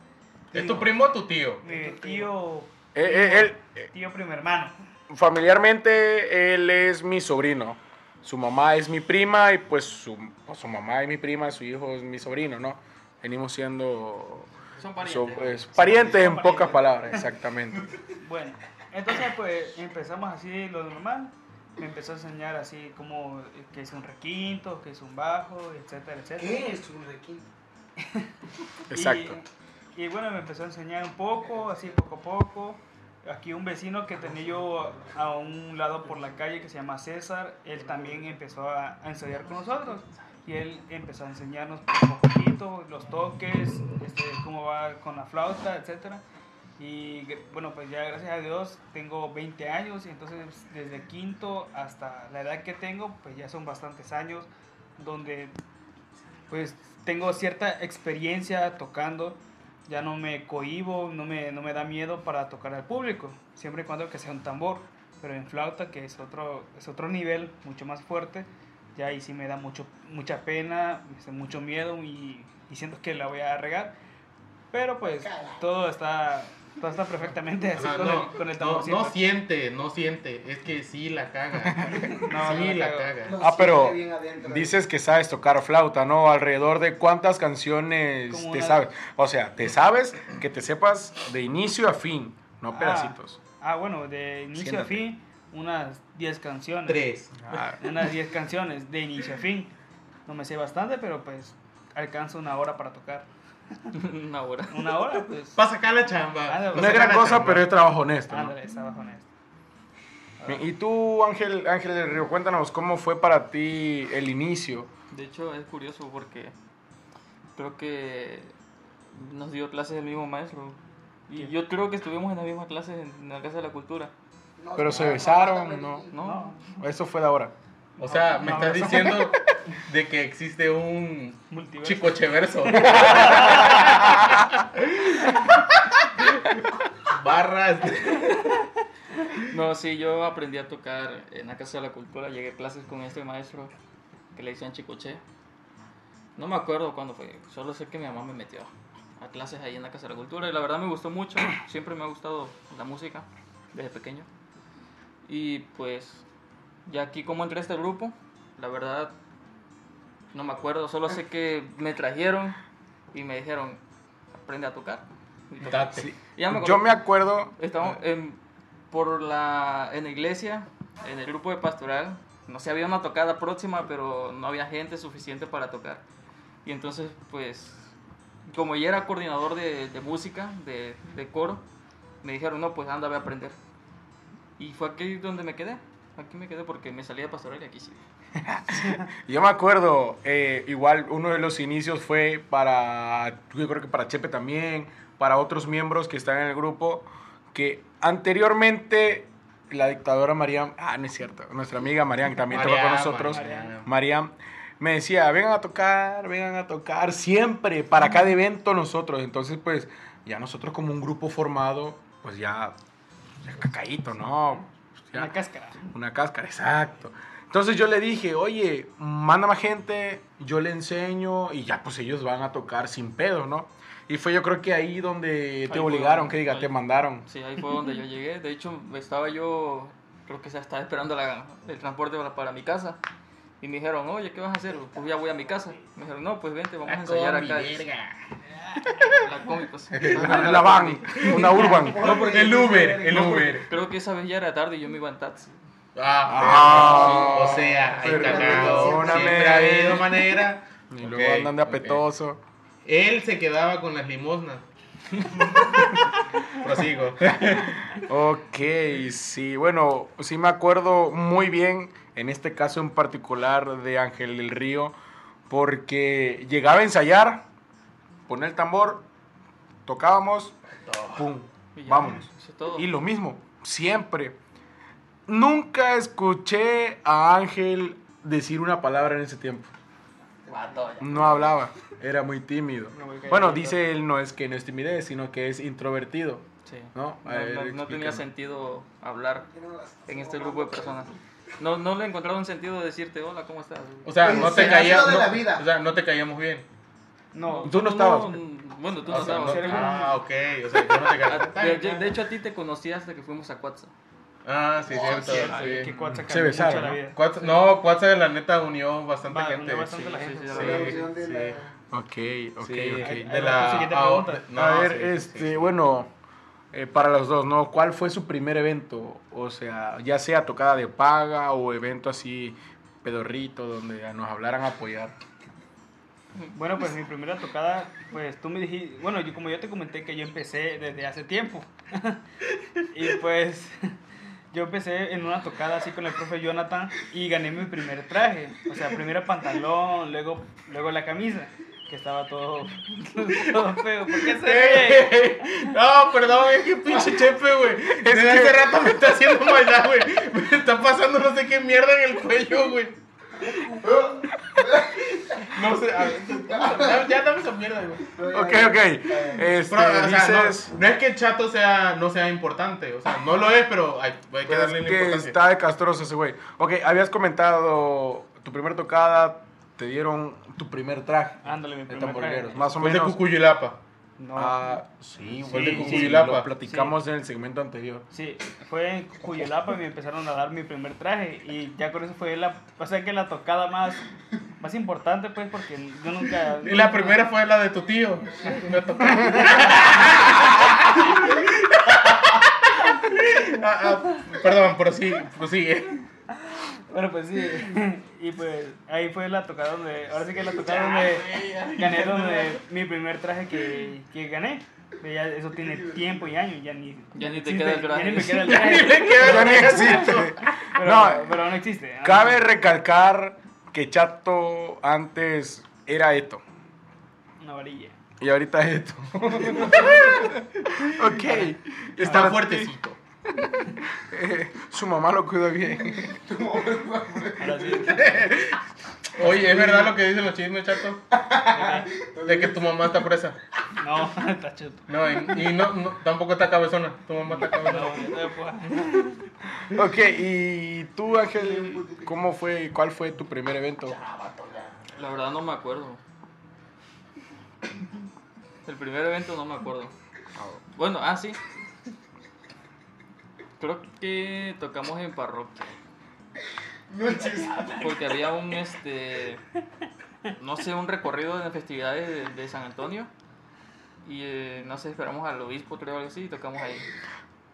¿Es tu primo o tu tío? Mi tío, Eh, eh, él, eh, tío primo hermano. familiarmente él es mi sobrino. Su mamá es mi prima y pues su, pues, su mamá es mi prima, su hijo es mi sobrino, ¿no? Venimos siendo Son so- es parientes en Son pocas parientes. palabras, exactamente. Bueno, entonces pues empezamos así lo normal. Me empezó a enseñar así como eh, que es un requinto, que es un bajo, etcétera, etcétera. ¿Qué es un requinto? Exacto. Y, y bueno, me empezó a enseñar un poco, así poco a poco. Aquí un vecino que tenía yo a un lado por la calle que se llama César, él también empezó a, a ensayar con nosotros. Y él empezó a enseñarnos poco a poquito los toques, este, cómo va con la flauta, etcétera. Y bueno, pues ya gracias a Dios tengo 20 años y entonces desde quinto hasta la edad que tengo, pues ya son bastantes años donde pues tengo cierta experiencia tocando ya no me cohibo, no me, no me da miedo para tocar al público, siempre y cuando que sea un tambor. Pero en flauta, que es otro, es otro nivel, mucho más fuerte, ya ahí sí me da mucho, mucha pena, mucho miedo y, y siento que la voy a regar. Pero pues todo está, todo está perfectamente así Ajá, con, no, el, con el no, tamborcito. no siente, no siente. Es que sí la caga. No, sí no la caga. Lo Ah, pero dices que sabes tocar flauta, ¿no? Alrededor de cuántas canciones Como te una- sabes. O sea, te sabes que te sepas de inicio a fin, no Ah. pedacitos. Ah, bueno, de inicio a fin, unas 10 canciones. Tres. Ah, Unas 10 canciones de inicio a fin. No me sé bastante, pero pues alcanzo una hora para tocar. Una hora. Una hora, pues. Para sacar la chamba. No es gran cosa, chamba. pero es trabajo honesto. honesto. Y tú, Ángel, Ángel del Río, cuéntanos cómo fue para ti el inicio. De hecho, es curioso porque creo que nos dio clases el mismo maestro. Y yo creo que estuvimos en la misma clase en la Casa de la Cultura. No, Pero no, se besaron, no, ¿no? No, Eso fue de ahora. O sea, me No, estás diciendo de que existe un Multiverso. chicocheverso. Barras. no, sí, yo aprendí a tocar en la Casa de la Cultura. Llegué a clases con este maestro que le decían Chicoche. No me acuerdo cuándo fue, solo sé que mi mamá me metió a clases ahí en la Casa de la Cultura y la verdad me gustó mucho. Siempre me ha gustado la música desde pequeño. Y pues, ya aquí como entré a este grupo, la verdad no me acuerdo, solo sé que me trajeron y me dijeron, aprende a tocar. Y. Ya me Yo me acuerdo. Estamos en, por la, en la iglesia, en el grupo de pastoral. No sé, había una tocada próxima, pero no había gente suficiente para tocar. Y entonces, pues, como ya era coordinador de, de música, de, de coro, me dijeron, no, pues anda, ve a aprender. Y fue aquí donde me quedé. Aquí me quedé porque me salí de pastoral y aquí sí. Yo me acuerdo, eh, igual uno de los inicios fue para, yo creo que para Chepe también, para otros miembros que están en el grupo, que anteriormente la dictadora Mariam, ah, no es cierto, nuestra amiga Mariam, que también toca con Mariam, nosotros, Mariam. Mariam, me decía, vengan a tocar, vengan a tocar, siempre, para cada evento nosotros. Entonces, pues, ya nosotros como un grupo formado, pues ya, ya cacaíto, ¿no? Ya- Una cáscara. una cáscara, exacto. Entonces yo le dije, oye, manda más gente, yo le enseño y ya pues ellos van a tocar sin pedo, ¿no? Y fue yo creo que ahí donde te Ahí obligaron, donde- que diga, ahí- te mandaron. Sí, ahí fue donde yo llegué. De hecho, estaba yo, creo que se estaba esperando la- el transporte para, para mi casa. Y me dijeron, oye, ¿qué vas a hacer? Pues ya voy a mi casa. Me dijeron, no, pues vente, vamos a ensayar acá. La combi, pues. La van, una urban. No, porque el Uber, el No, Uber. Creo que esa vez ya era tarde y yo me iba en taxi. Ah, o sea, hay cagado. perdóname. Siempre ha habido manera. Y luego andan de apetoso. Él se quedaba con las limosnas. Prosigo. Ok, sí, bueno, sí me acuerdo muy bien, en este caso en particular de Ángel del Río, porque llegaba a ensayar, ponía el tambor, tocábamos, pum, vámonos. Y lo mismo, siempre. Nunca escuché a Ángel decir una palabra en ese tiempo. No hablaba, era muy tímido. Bueno, dice él no es que no es timidez, sino que es introvertido. Sí. ¿No? No, ver, no- no tenía sentido hablar en este grupo de personas. No, no le he encontrado un sentido de decirte, hola, ¿cómo estás? O sea, no te caía. O sea, no te caíamos bien. No, Tú no estabas. bueno, tú no O estabas. ah, ok. O sea, yo no te caía. de, de hecho, a ti te conocí hasta que fuimos a Cuatza. Ah, sí, Oh, cierto. sí. que Se besaron, ¿no? vida. Cuatza- no, la neta unió bastante Va, gente. unió bastante sí, la sí, gente. sí, Sí, sí, La sí. Ok, ok, Sí, ok. de la- ah, no, a ver, sí, sí, este, sí. bueno, eh, para los dos, ¿no? ¿Cuál fue su primer evento? O sea, ya sea tocada de paga o evento así pedorrito donde nos hablaran a apoyar. Bueno, pues mi primera tocada, pues tú me dijiste, bueno, yo como yo te comenté que yo empecé desde hace tiempo. y pues yo empecé en una tocada así con el profe Jonathan y gané mi primer traje. O sea, primero pantalón, luego, luego la camisa, que estaba todo, todo feo. ¿Por qué se ve? No, perdón, es que pinche chepe, güey. Desde hace rato me está haciendo maldad, güey. Me está pasando no sé qué mierda en el cuello, güey. No sé, a ver, ya, ya dame esa mierda, güey. Ok, ok. Este, Pero, o sea, no- dices no, es que el chato sea, no sea importante, o sea, no lo es, pero hay, hay que que, darle la que importancia. está de castroso ese güey. Ok, habías comentado tu primera tocada, te dieron tu primer traje Ándale, mi de primer tamborileros. traje. Más o Fue el de menos. Cucuyulapa. No. Ah, sí, Fue el de güey. Cucuyulapa. Lo platicamos en el segmento anterior. Sí, fue en Cuyolapa y me empezaron a dar mi primer traje y ya con eso fue la, o sea que la tocada más, más importante pues porque yo nunca... Y la primera fue la de tu tío. Me tocó. Ah, ah, perdón, pero sí, prosigue. Bueno pues sí, y pues ahí fue la tocada donde, ahora sí que la tocada donde gané donde mi primer traje que, que gané. Ya eso tiene tiempo y años, ya ni... Ya ni te existe, queda el traje. Ya ni me queda el Ya ni traje. me queda Ya ni existe. Pero, No, pero no existe. Cabe recalcar que Chato antes era esto. Una varilla. Y ahorita es esto. ok. Está fuertecito. Eh, su mamá lo cuida bien. Oye, ¿es verdad lo que dicen los chismes, chato? De que tu mamá está presa. No, está chuto. No, y, y no, no, tampoco está cabezona. Tu mamá está cabezona. puedo- Ok, y tú, Ángel, ¿cómo fue, cuál fue tu primer evento? La verdad no me acuerdo. El primer evento no me acuerdo. Bueno, ah, sí. Creo que tocamos en parroquia. Porque había un, este, no sé, un recorrido de festividades de, de San Antonio. Y eh, no sé, esperamos al obispo, creo algo así, y tocamos ahí.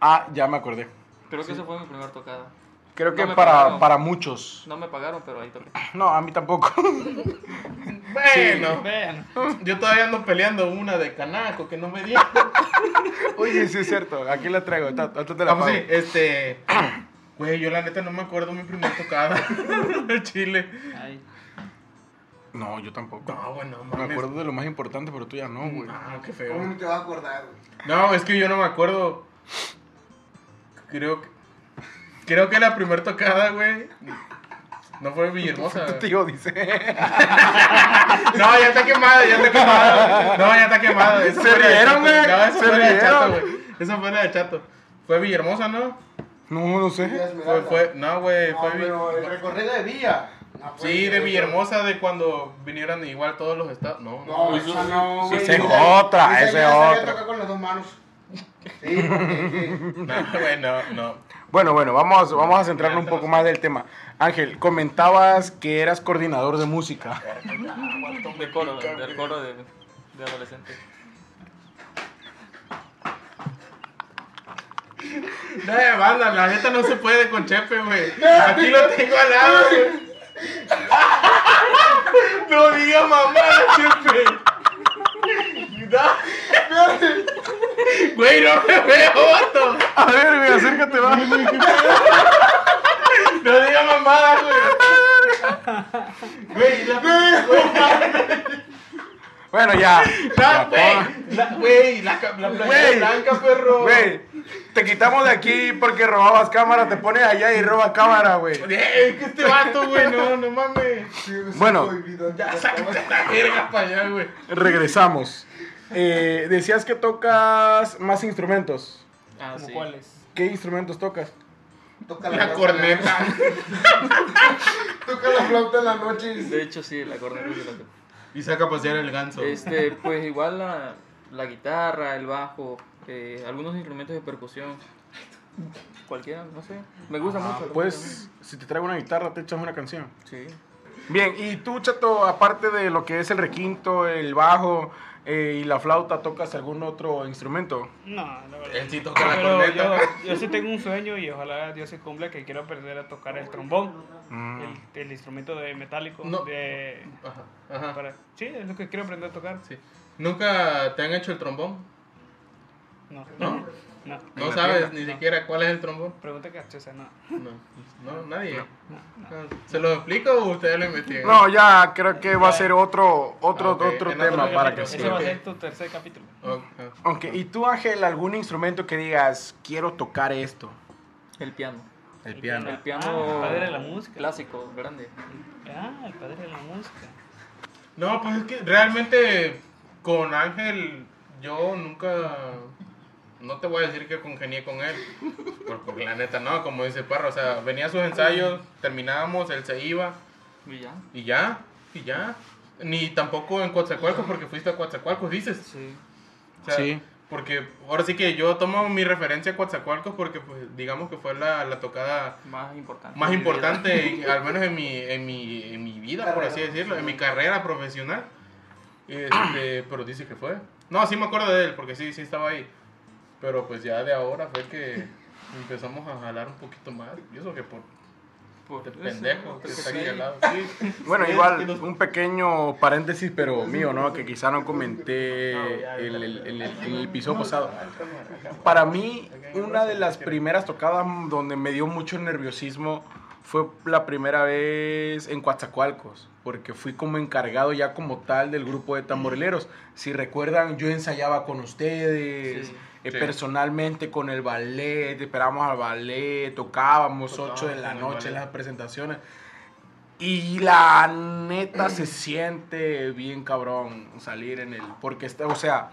Ah, ya me acordé. Creo que esa fue mi primera tocada. Creo que No para, pagaron. para muchos. No me pagaron, pero ahí toqué. No, a mí tampoco. Bueno, Ven. yo todavía ando peleando una de canaco que no me dio. Oye, sí es cierto. Aquí la traigo. ta- Ahorita te la Vamos, pago. sí, este. Güey, yo la neta no me acuerdo mi primera tocada de Chile. Ay, No, yo tampoco. No, bueno, Me mames. acuerdo de lo más importante, pero tú ya no, güey. No, qué ¿Cómo feo. no te vas a acordar, güey? No, es que yo no me acuerdo. Creo que. Creo que la primera tocada, güey. No fue Villahermosa. Tu tío dice. No, ya está quemada, ya está quemada. No, ya está quemada. Esa Se rieron, Chato. güey, No, se fue la de Chato, güey. Esa fue la de Chato. Fue Villahermosa, ¿no? No, no sé. Fue, fue, no, güey, No, fue pero el recorrido de Villa. No puede Sí, de eso. Villahermosa, de cuando vinieron igual todos los estados. No, No, no. esa no, güey. esa es otra, esa es otra. tocar con las dos manos. Sí, porque- No, güey, no, no. Bueno, bueno, vamos, vamos a centrarnos un poco más del tema. Ángel, comentabas que eras coordinador de música. De coro, del coro de, de adolescente. No, de banda, la neta no se puede con Chepe, güey. Aquí lo tengo al lado, güey. No diga mamá, Chepe. No. Güey, no me veo, vato. A ver, güey, acércate, va. No diga mamada, güey. Güey, la güey, Bueno, ya. la, güey, la, güey, la, la Güey. blanca, perro. Güey, te quitamos de aquí porque robabas cámara, te pones allá y robas cámara, güey. Eh, que este vato, güey, no, no mames. Bueno, Ya sácate la verga para allá, güey. regresamos. Eh, decías que tocas más instrumentos. Ah, ¿Cómo sí. cuáles? ¿Qué instrumentos tocas? Toca La corneta. Toca la flauta en la noche. y- De hecho, sí, la corneta sí la toco. Y saca a pasear el ganso. Este, pues igual la, la guitarra, el bajo, eh, algunos instrumentos de percusión. Cualquiera, no sé. Me gusta mucho. la Pues, si te traigo una guitarra, te echas una canción. Sí. Bien, y tú, Chato, aparte de lo que es el requinto, el bajo eh, y la flauta, ¿tocas algún otro instrumento? No, la verdad. Él sí toca la Pero yo, corneta. yo sí tengo un sueño y ojalá Dios se cumpla que quiero aprender a tocar el trombón, Mm. el, el instrumento de metálico. No. De, Ajá, ajá. para, sí, es lo que quiero aprender a tocar. Sí. ¿Nunca te han hecho el trombón? No, ¿No? no. No sabes tienda. ni siquiera cuál es el trombón. Pregunta capciosa, no. No, no, nadie. No. ¿Se lo explico o ustedes lo investigan? No, ya creo que va a ser otro, otro, Ah, otro En tema otro para que. Ese va a sí. ser tu tercer capítulo. Ok. Ok, ¿y tú, Ángel, algún instrumento que digas, quiero tocar esto? El piano. El piano. El piano Ah, el padre de la música. clásico, grande. Ah, el padre de la música. No, pues es que realmente con Ángel yo nunca... No te voy a decir que congenié con él. Porque, porque la neta no, como dice Parra. O sea, venía a sus ensayos, terminábamos, él se iba. Y ya. Y ya, y ya. Ni tampoco en Coatzacoalcos porque fuiste a Coatzacoalcos, dices. Sí. O sea, Sí. Porque ahora sí que yo tomo mi referencia a Coatzacoalcos porque pues digamos que fue la, la tocada Más importante. más importante, en- al menos en mi, en mi, en mi vida, por así decirlo, en mi carrera profesional. Este, pero dice que fue. No, sí me acuerdo de él, porque sí, sí estaba ahí. Pero pues ya de ahora fue que empezamos a jalar un poquito más. Y eso que por Por de eso, pendejo que porque está aquí sí. al lado. Sí. Bueno, Sí, igual, un pequeño paréntesis, pero mío, ¿no? Que quizá no comenté en el, el- el- en el episodio pasado. Para mí, una de las primeras tocadas donde me dio mucho nerviosismo fue la primera vez en Coatzacoalcos, porque fui como encargado ya como tal del grupo de tamborileros. Si recuerdan, yo ensayaba con ustedes. Sí. Eh, Sí. personalmente con el ballet, esperábamos al ballet, tocábamos Tocábamos 8 de la noche en las presentaciones. Y la neta se siente bien cabrón salir en el. Porque está, o sea,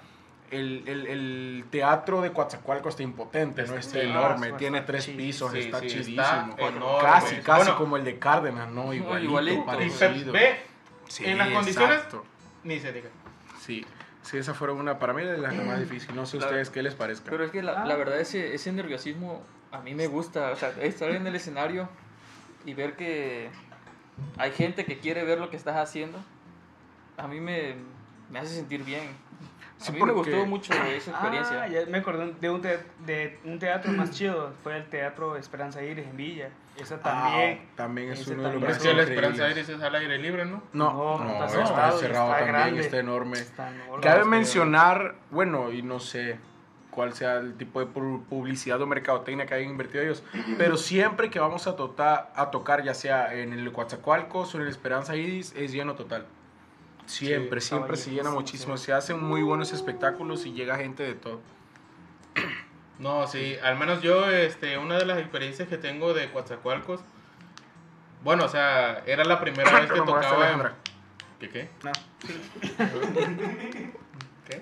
el, el- el teatro de Coatzacoalcos está impotente, ¿no? Está Sí. enorme, tiene tres pisos, Sí, está sí, chidísimo. enorme. Casi, casi Bueno, como el de Cárdenas, ¿no? Igualito, igualito. Parecido. ve, en las condiciones, ni se diga. Sí, sí, esa fue una para mí las más difíciles. No sé La- ustedes qué les parezca. Pero es que la, la verdad ese, ese nerviosismo a mí me gusta, o sea, estar en el escenario y ver que hay gente que quiere ver lo que estás haciendo, a mí me, me hace sentir bien. A Sí, mí me porque- gustó mucho esa experiencia. Ah, ya me acordé de un, te- de un teatro más chido. Fue el Teatro Esperanza Iris en Villa. Esa también. Ah, también es uno de los. Pero es que la. Esperanza Aires es al aire libre, ¿no? No, No, no, está está, cerrado y cerrado está también, grande. está enorme. Está enorme. Cabe mencionar, bueno, y no sé cuál sea el tipo de pu- publicidad o mercadotecnia que hayan invertido ellos, pero siempre que vamos a, tota- a tocar, ya sea en el Coatzacoalcos o en el Esperanza Iris, es lleno total. Siempre, Sí, siempre se llena muchísimo. sí. Se hacen muy buenos espectáculos y llega gente de todo. No, sí, al menos yo, este, una de las experiencias que tengo de Coatzacoalcos, bueno, o sea, era la primera vez que Perdón, ¿moraste, tocaba... Alejandra? ¿Qué qué? No. ¿Qué?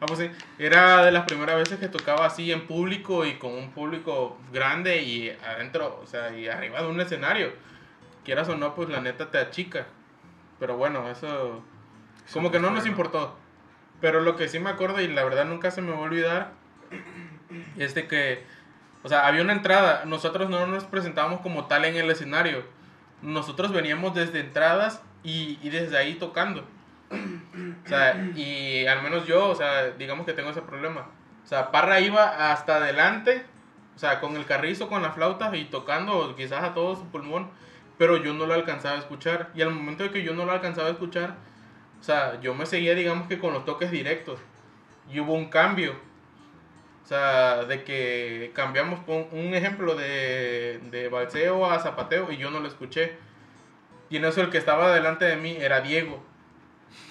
Ah, pues sí, era de las primeras veces que tocaba así en público y con un público grande y adentro, o sea, y arriba de un escenario. Quieras o no, pues la neta te achica. Pero bueno, eso como que no nos importó. Pero lo que sí me acuerdo y la verdad nunca se me va a olvidar es de que, o sea, había una entrada. Nosotros no nos presentábamos como tal en el escenario. Nosotros veníamos desde entradas y, y desde ahí tocando. O sea, y al menos yo, o sea, digamos que tengo ese problema. O sea, Parra iba hasta adelante, o sea, con el carrizo, con la flauta y tocando quizás a todo su pulmón, pero yo no lo alcanzaba a escuchar. Y al momento de que yo no lo alcanzaba a escuchar, o sea, yo me seguía, digamos que con los toques directos. Y hubo un cambio. O sea, de que cambiamos con un ejemplo de, de balseo a zapateo y yo no lo escuché. Y en eso el que estaba delante de mí era Diego.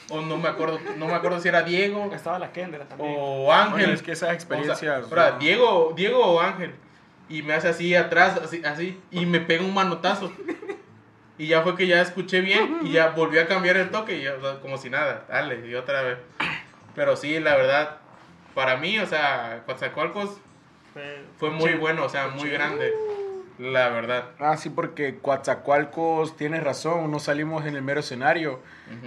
O no me acuerdo, no me acuerdo si era Diego Estaba la Kendra también. o Ángel. Bueno, es que esas O sea, experiencias... ahora, Diego, Diego o Ángel. Y me hace así atrás, así, así, y me pega un manotazo. Y ya fue que ya escuché bien y ya volví a cambiar el toque, y ya, o sea, como si nada, dale, y otra vez. Pero sí, la verdad, para mí, o sea, Coatzacoalcos Fue- muy bueno, o sea, muy grande, la verdad. Ah, sí, porque Coatzacoalcos, tienes razón, no salimos en el mero escenario,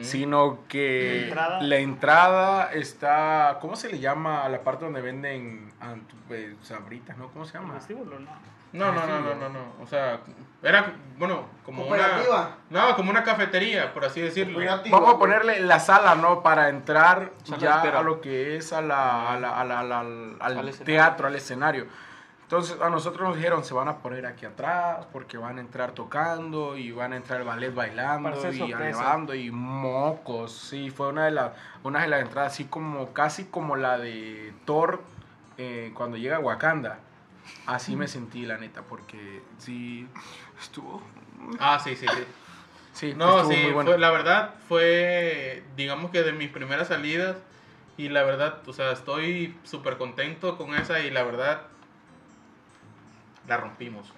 sino que La entrada. la entrada está, ¿cómo se le llama a la parte donde venden antu- eh, sabritas, no? ¿Cómo se llama? Vestíbulo, no. No, no, no, no, no, no, o sea, era, bueno, como una... No, como una cafetería, por así decirlo. Vamos a ponerle la sala, ¿no? Para entrar Sala ya espera. a lo que es a la, a la- a la- a la- al, al Al escenario. teatro, al escenario. Entonces a nosotros nos dijeron, se van a poner aquí atrás porque van a entrar tocando y van a entrar el ballet bailando y elevando y mocos. Sí, fue una de, las una de las entradas así como, casi como la de Thor eh, cuando llega a Wakanda. Así me sentí, la neta, porque sí, estuvo... Ah, sí, sí, sí. Sí, No, sí, bueno. fue- la verdad fue, digamos que de mis primeras salidas y la verdad, o sea, estoy súper contento con esa y la verdad, la rompimos.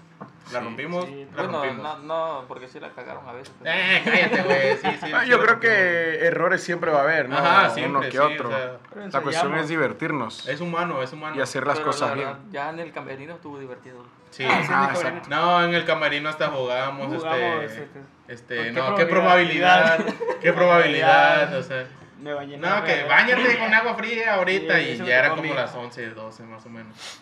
La rompimos, sí. la Bueno, rompimos. no, no, porque sí la cagaron a veces. pero- Eh, cállate, güey. Sí, sí, Ah, sí yo creo rompimos. que errores siempre va a haber, ¿no? Ajá, siempre, Uno que sí, otro. o sea, Pero La cuestión es divertirnos es humano, es humano. y hacer las pero cosas la bien. Ya en el camerino estuvo divertido. Sí. Ah, sí, Ah, en el. No, en el camerino hasta jugamos, Jugamos, este... este, Este, ¿Con qué no, qué probabilidad, qué probabilidad, o sea... Me bañé en No, que bañate con agua fría ahorita Sí, y me ya era como las 11, 12 más o menos.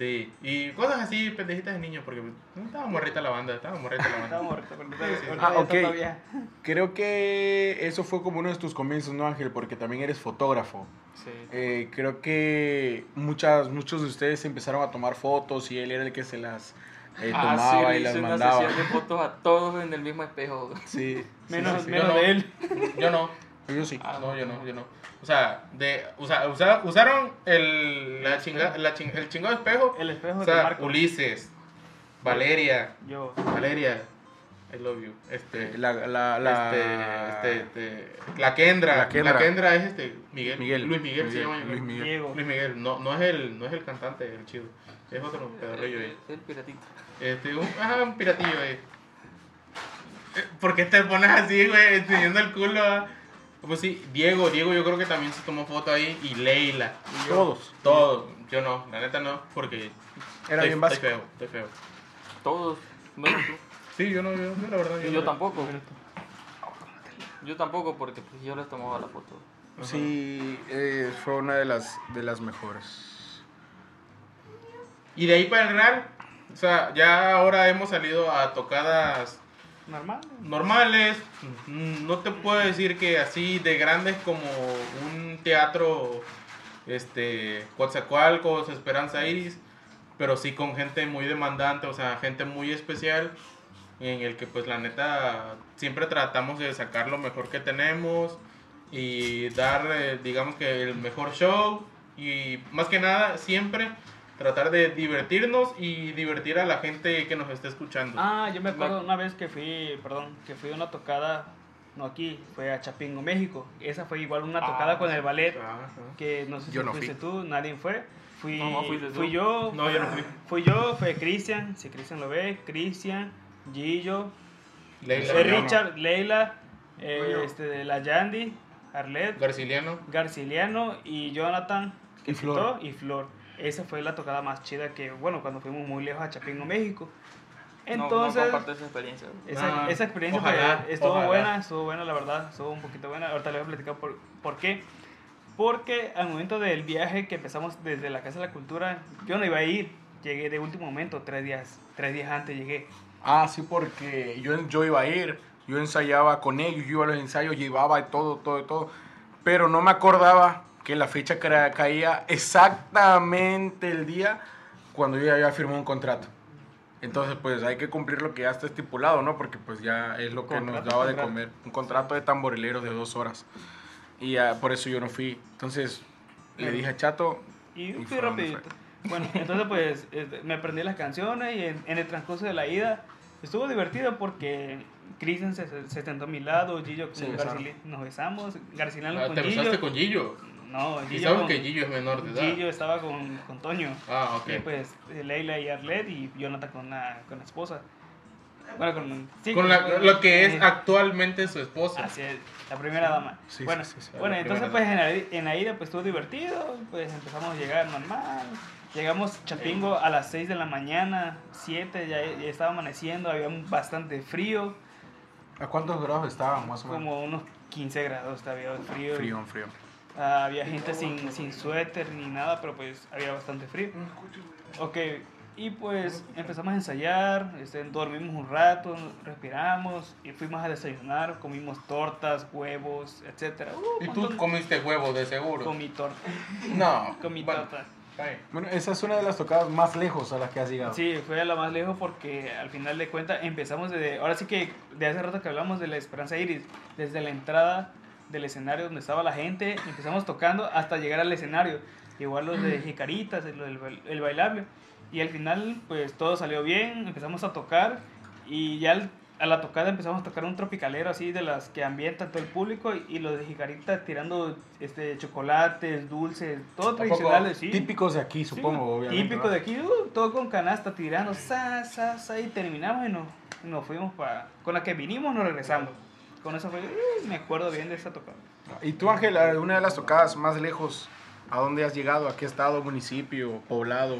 Sí, y cosas así, pendejitas de niño, porque no estaba morrita la banda, estaba morrita la banda. Pero Sí, sí. ahorita Ah, ok. Creo que eso fue como uno de tus comienzos, ¿no, Ángel? Porque también eres fotógrafo. Sí. Eh, creo que muchas, muchos de ustedes empezaron a tomar fotos y él era el que se las eh, Ah, tomaba sí, y las una mandaba. sesión de fotos a todos en el mismo espejo. Sí, Menos, sí, sí. menos Yo no. de él. Yo no, yo sí. Ah, no, yo no, yo no. O sea, de, usa- usa- usaron el, la chinga, la ching- el chingado espejo. El espejo O de sea, Marco. Ulises, Valeria, Yo. Valeria, I love you. Este, La, la, la... este, este, este, la Kendra, La la Kendra. Kendra, es este, Miguel, Miguel. Luis Miguel, se llama. yo Luis. Miguel. Diego. Luis Miguel, no, no es el, no es el cantante, el chido, es otro pedorrillo ahí. El piratito. Este, un, ajá, un piratillo ahí. Eh, ¿Por qué te pones así, güey, enseñando el culo? Pues sí, Diego, Diego yo creo que también se tomó foto ahí y Leila. Todos. Todo, yo no, la neta no, porque Era estoy, bien estoy básico. feo, estoy feo. Todos, menos tú. Sí, yo no, yo, yo la verdad, Y yo, yo no. tampoco. Yo tampoco porque pues, yo les tomaba la foto. Sí, eh, fue una de las, de las mejores. Y de ahí para el Real, o sea, ya ahora hemos salido a tocadas Normal. normales. Mm, No te puedo decir que así de grandes como un teatro, este, Coatzacoalcos, Esperanza Iris, pero sí con gente muy demandante, o sea, gente muy especial, en el que pues la neta siempre tratamos de sacar lo mejor que tenemos y dar, eh, digamos que el mejor show y más que nada siempre tratar de divertirnos y divertir a la gente que nos está escuchando. Ah, yo me acuerdo una vez que fui, perdón, que fui a una tocada, no aquí, fue a Chapingo, México. Esa fue igual una tocada Ah, con el ballet, Ajá. que no sé si no fuiste fui. tú, nadie fue. Fui, No, no fuiste tú. fui yo, No, yo no fui. fui yo, fue Cristian, si Cristian lo ve, Cristian, Gillo, Leila, eh. Richard, Leila, eh, este, de la Yandy, Arlet, Garciliano. Garciliano y Jonathan Y Flor. Flor. y Flor. Esa fue la tocada más chida que, bueno, cuando fuimos muy lejos a Chapingo, México. Entonces, no, no esa experiencia. esa, Ah, esa experiencia ojalá, estuvo ojalá. buena, estuvo buena, la verdad, estuvo un poquito buena. Ahorita les voy a platicar por, por qué. Porque al momento del viaje que empezamos desde la Casa de la Cultura, yo no iba a ir. Llegué de último momento, tres días, tres días antes llegué. Ah, sí, porque yo, yo iba a ir, yo ensayaba con ellos, yo iba a los ensayos, llevaba todo, todo, todo, pero no me acordaba que la fecha caía exactamente el día cuando yo ya había firmado un contrato. Entonces, pues hay que cumplir lo que ya está estipulado, ¿no? Porque pues ya es lo que nos Contrato, daba de comer. Un contrato de tamborileros de dos horas. Y ah, por eso yo no fui. Entonces, le dije a Chato, Y Y fui rapidito. Bueno, entonces pues este, me aprendí las canciones y en, en el transcurso de la ida estuvo divertido porque Cristian se, se sentó a mi lado, Gillo con. Garcili- nos besamos, Garcilano Ah, con ¿Te Gillo. besaste con Gillo? No, Y Gillo sabes con, que Gillo es menor de edad. Gillo estaba con, con Toño. Ah, ok. Y pues eh, Leila y Arlet y Jonathan con la, con la esposa. Bueno, con, sí, con la- con- lo que es eh, actualmente su esposa. Así es, la primera dama. Sí, bueno, sí, sí, sí. bueno entonces pues en la, en la ida pues estuvo divertido, pues empezamos a llegar normal. Llegamos a Chapingo a las 6 de la mañana, 7, ya, ya estaba amaneciendo, había un bastante frío, ¿a cuántos grados estaban más o menos? como unos 15 grados había frío. Frío, frío. Ah, había gente sin, sin suéter ni nada, pero pues había bastante frío. Ok, y pues empezamos a ensayar, este, dormimos un rato, respiramos y fuimos a desayunar, comimos tortas, huevos, etc. Y tú comiste huevo, de seguro. Comí torta, No. comí bueno, torta. está bien. Bueno, esa es una de las tocadas más lejos a las que has llegado. Sí, fue a la más lejos porque al final de cuentas empezamos desde, ahora sí que de hace rato que hablamos de la Esperanza Iris, desde la entrada del escenario donde estaba la gente, empezamos tocando hasta llegar al escenario, igual los de Jicaritas, el, el, el bailable, y al final pues todo salió bien, empezamos a tocar y ya a la tocada empezamos a tocar un tropicalero así de las que ambientan todo el público y, y los de Jicarita tirando este chocolates, dulces, todo tradicionales, sí. Típicos de aquí, Sí, supongo, obviamente. Típico ¿no? de aquí, uh, todo con canasta tirando, sa, sa, sa, y terminamos y nos, y nos fuimos para... Con la que vinimos nos regresamos. Con eso fue, uh, me acuerdo bien de esa tocada. ¿Y tú, Ángel, una de las tocadas más lejos, a dónde has llegado? ¿A qué estado, municipio, poblado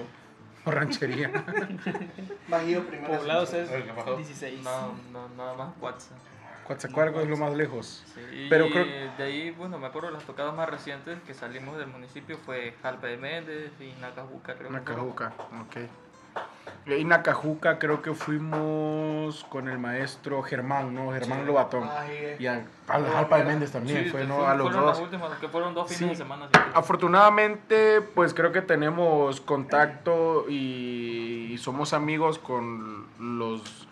o ranchería? Bajío primero. Poblados es El que bajó. 16. No, no, nada más WhatsApp. Coatzacoalcos es lo más lejos. Sí, Pero y creo- de ahí, bueno, me acuerdo las tocadas más recientes que salimos del municipio fue Jalpa de Méndez y Nacajuca, creo. que Nacajuca, ok. Y Nacajuca creo que fuimos con el maestro Germán, ¿no? Germán Sí. Lobatón. Bají. Y a, a la Jalpa de Méndez también, Sí, fue, que ¿no? fue- A los fueron dos. las últimas, que fueron dos fines Sí. de semana. sí. Afortunadamente, pues creo que tenemos contacto y, y somos amigos con los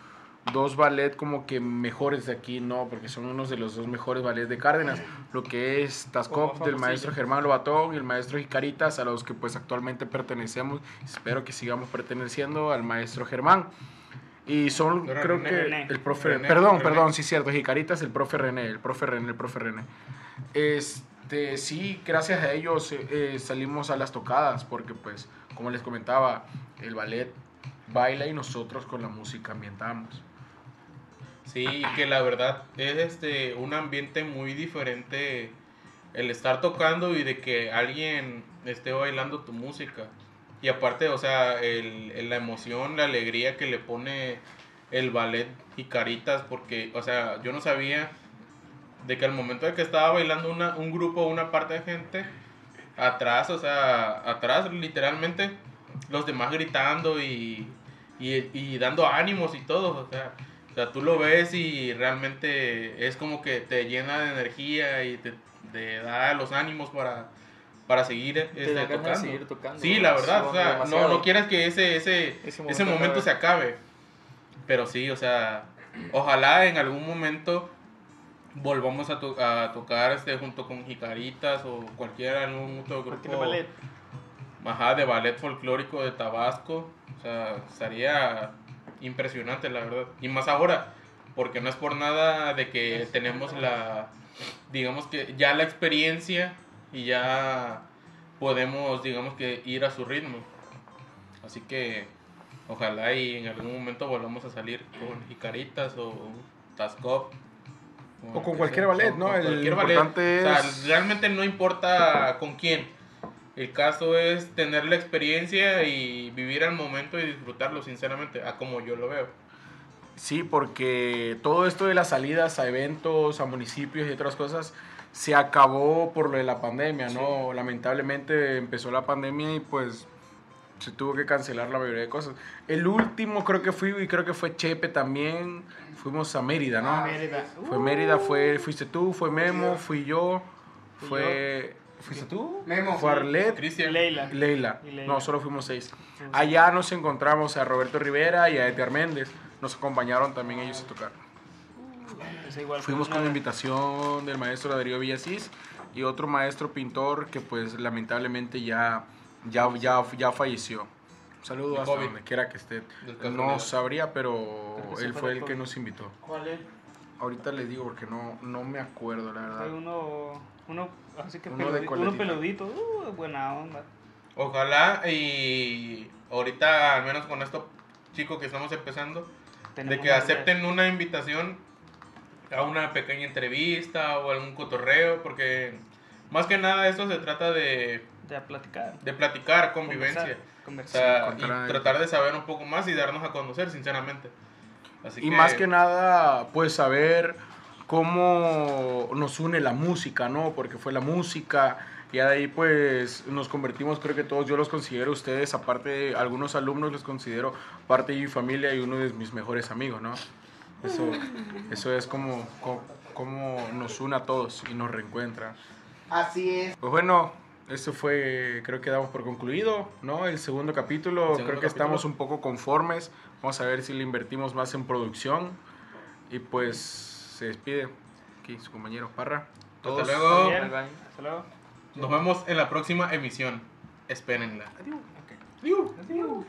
dos ballet como que mejores de aquí, ¿no? Porque son unos de los dos mejores ballets de Cárdenas, lo que es Tascop del maestro Germán Lobatón y el maestro Jicaritas, a los que pues actualmente pertenecemos, espero que sigamos perteneciendo al maestro Germán. Y son, Pero creo René. que René. el profe, René, perdón, perdón, sí cierto, Jicaritas, el profe René, el profe René, el profe René, el profe René. Este, sí, gracias a ellos eh, eh, salimos a las tocadas, porque pues, como les comentaba, el ballet baila y nosotros con la música ambientamos. Sí, que la verdad es este un ambiente muy diferente el estar tocando y de que alguien esté bailando tu música. Y aparte, o sea, el, la emoción, la alegría que le pone el ballet y caritas, porque, o sea, yo no sabía de que al momento de que estaba bailando una, un grupo, una parte de gente, atrás, o sea, atrás literalmente, los demás gritando y, y, y dando ánimos y todo, o sea, o sea, tú lo ves y realmente es como que te llena de energía y te, te da los ánimos para, para seguir este, de tocando. seguir tocando, Sí, la verdad, o sea, no, demasiado. no quieres que ese, ese, Ese ese momento acabe. se acabe. Pero sí, o sea, ojalá en algún momento volvamos a, to- a tocar este junto con Jicaritas o cualquier algún otro grupo ballet. ajá, de ballet folclórico de Tabasco. O sea, estaría impresionante, la verdad. Y más ahora, porque no es por nada de que tenemos la, digamos que ya la experiencia y ya podemos, digamos que ir a su ritmo. Así que ojalá y en algún momento volvamos a salir con Jicaritas o Tascop. O con cualquier sea, ballet, o ¿no? con El cualquier ballet. O sea, realmente no importa con quién. El caso es tener la experiencia y vivir al momento y disfrutarlo, sinceramente, a como yo lo veo. Sí, porque todo esto de las salidas a eventos, a municipios y otras cosas se acabó por lo de la pandemia, ¿no? Lamentablemente empezó la pandemia y pues se tuvo que cancelar la mayoría de cosas. El último creo que fui y creo que fue Chepe también. Fuimos a Mérida, ¿no? Mérida. Fue Mérida, fue, fuiste tú, fue Memo, fui yo, Fui fue... ¿Fuiste tú? Memo. Fue Arlet, Cristian. Leila. Leila. Leila. No, solo fuimos seis. Allá nos encontramos a Roberto Rivera y a Edgar Méndez. Nos acompañaron también ellos a tocar. Igual Fuimos con invitación del maestro Darío Villasís y otro maestro pintor que pues lamentablemente ya, ya, ya, ya falleció. Un saludo hasta donde quiera que esté. No sabría, pero él fue el que nos invitó. ¿Cuál es? Ahorita les digo porque no, no me acuerdo, la verdad. uno, uno, así que Uno de peludito, uno peludito, uh, buena onda. Ojalá y ahorita, al menos con esto, chicos que estamos empezando, de que acepten una invitación a una pequeña entrevista o algún cotorreo, porque más que nada esto se trata de, De platicar. de platicar, convivencia. Conversar. O sea, y tratar de saber un poco más y darnos a conocer, sinceramente. Así Y más que nada, pues saber cómo nos une la música, ¿no? Porque fue la música. Y de ahí pues nos convertimos, creo que todos yo los considero ustedes, aparte de algunos alumnos los considero parte de mi familia y uno de mis mejores amigos, ¿no? Eso, eso es como, co- como nos une a todos y nos reencuentra. Así es. Pues bueno, eso fue, creo que damos por concluido, ¿no? El segundo capítulo, segundo creo que capítulo. estamos un poco conformes. Vamos a ver si le invertimos más en producción. Y pues se despide aquí su compañero Parra. Hasta luego. Bien. Bye, bye. Hasta luego. Nos vemos en la próxima emisión. Espérenla. Ok. Adiós.